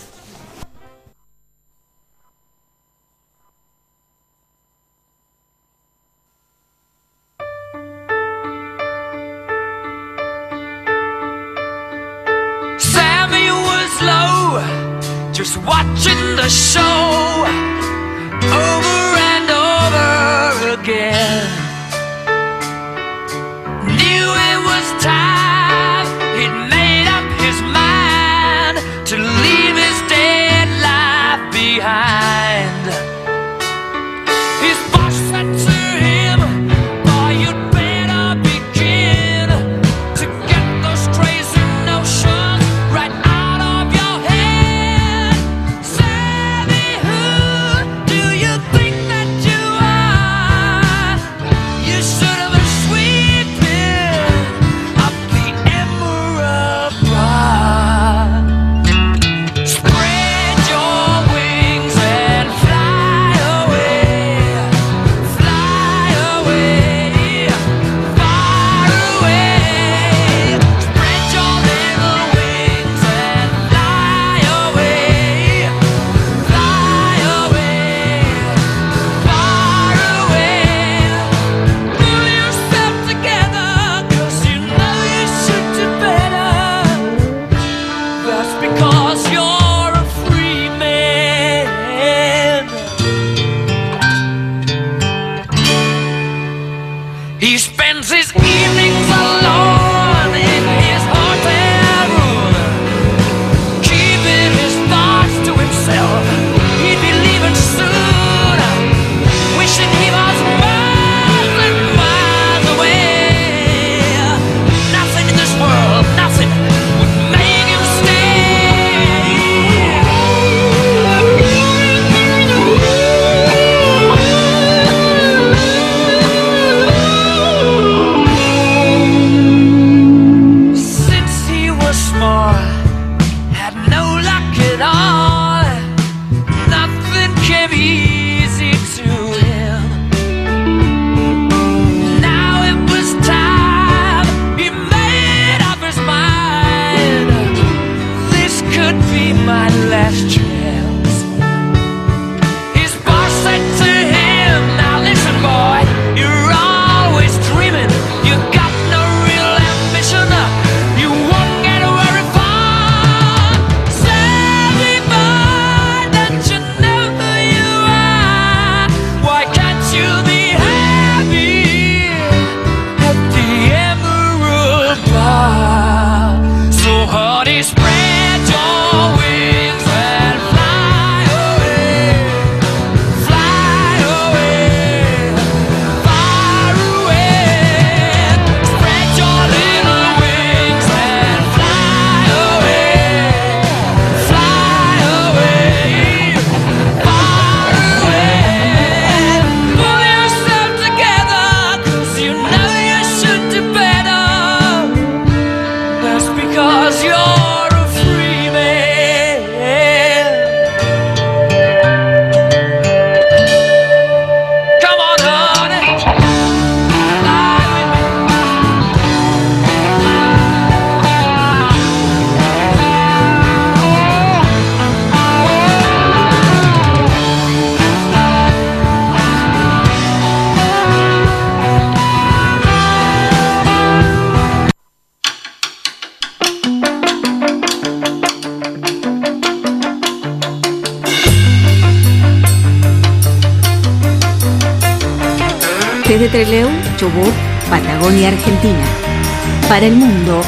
para el mundo,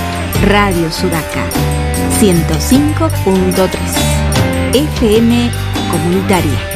Radio Sudaca, 105.3, FM Comunitaria.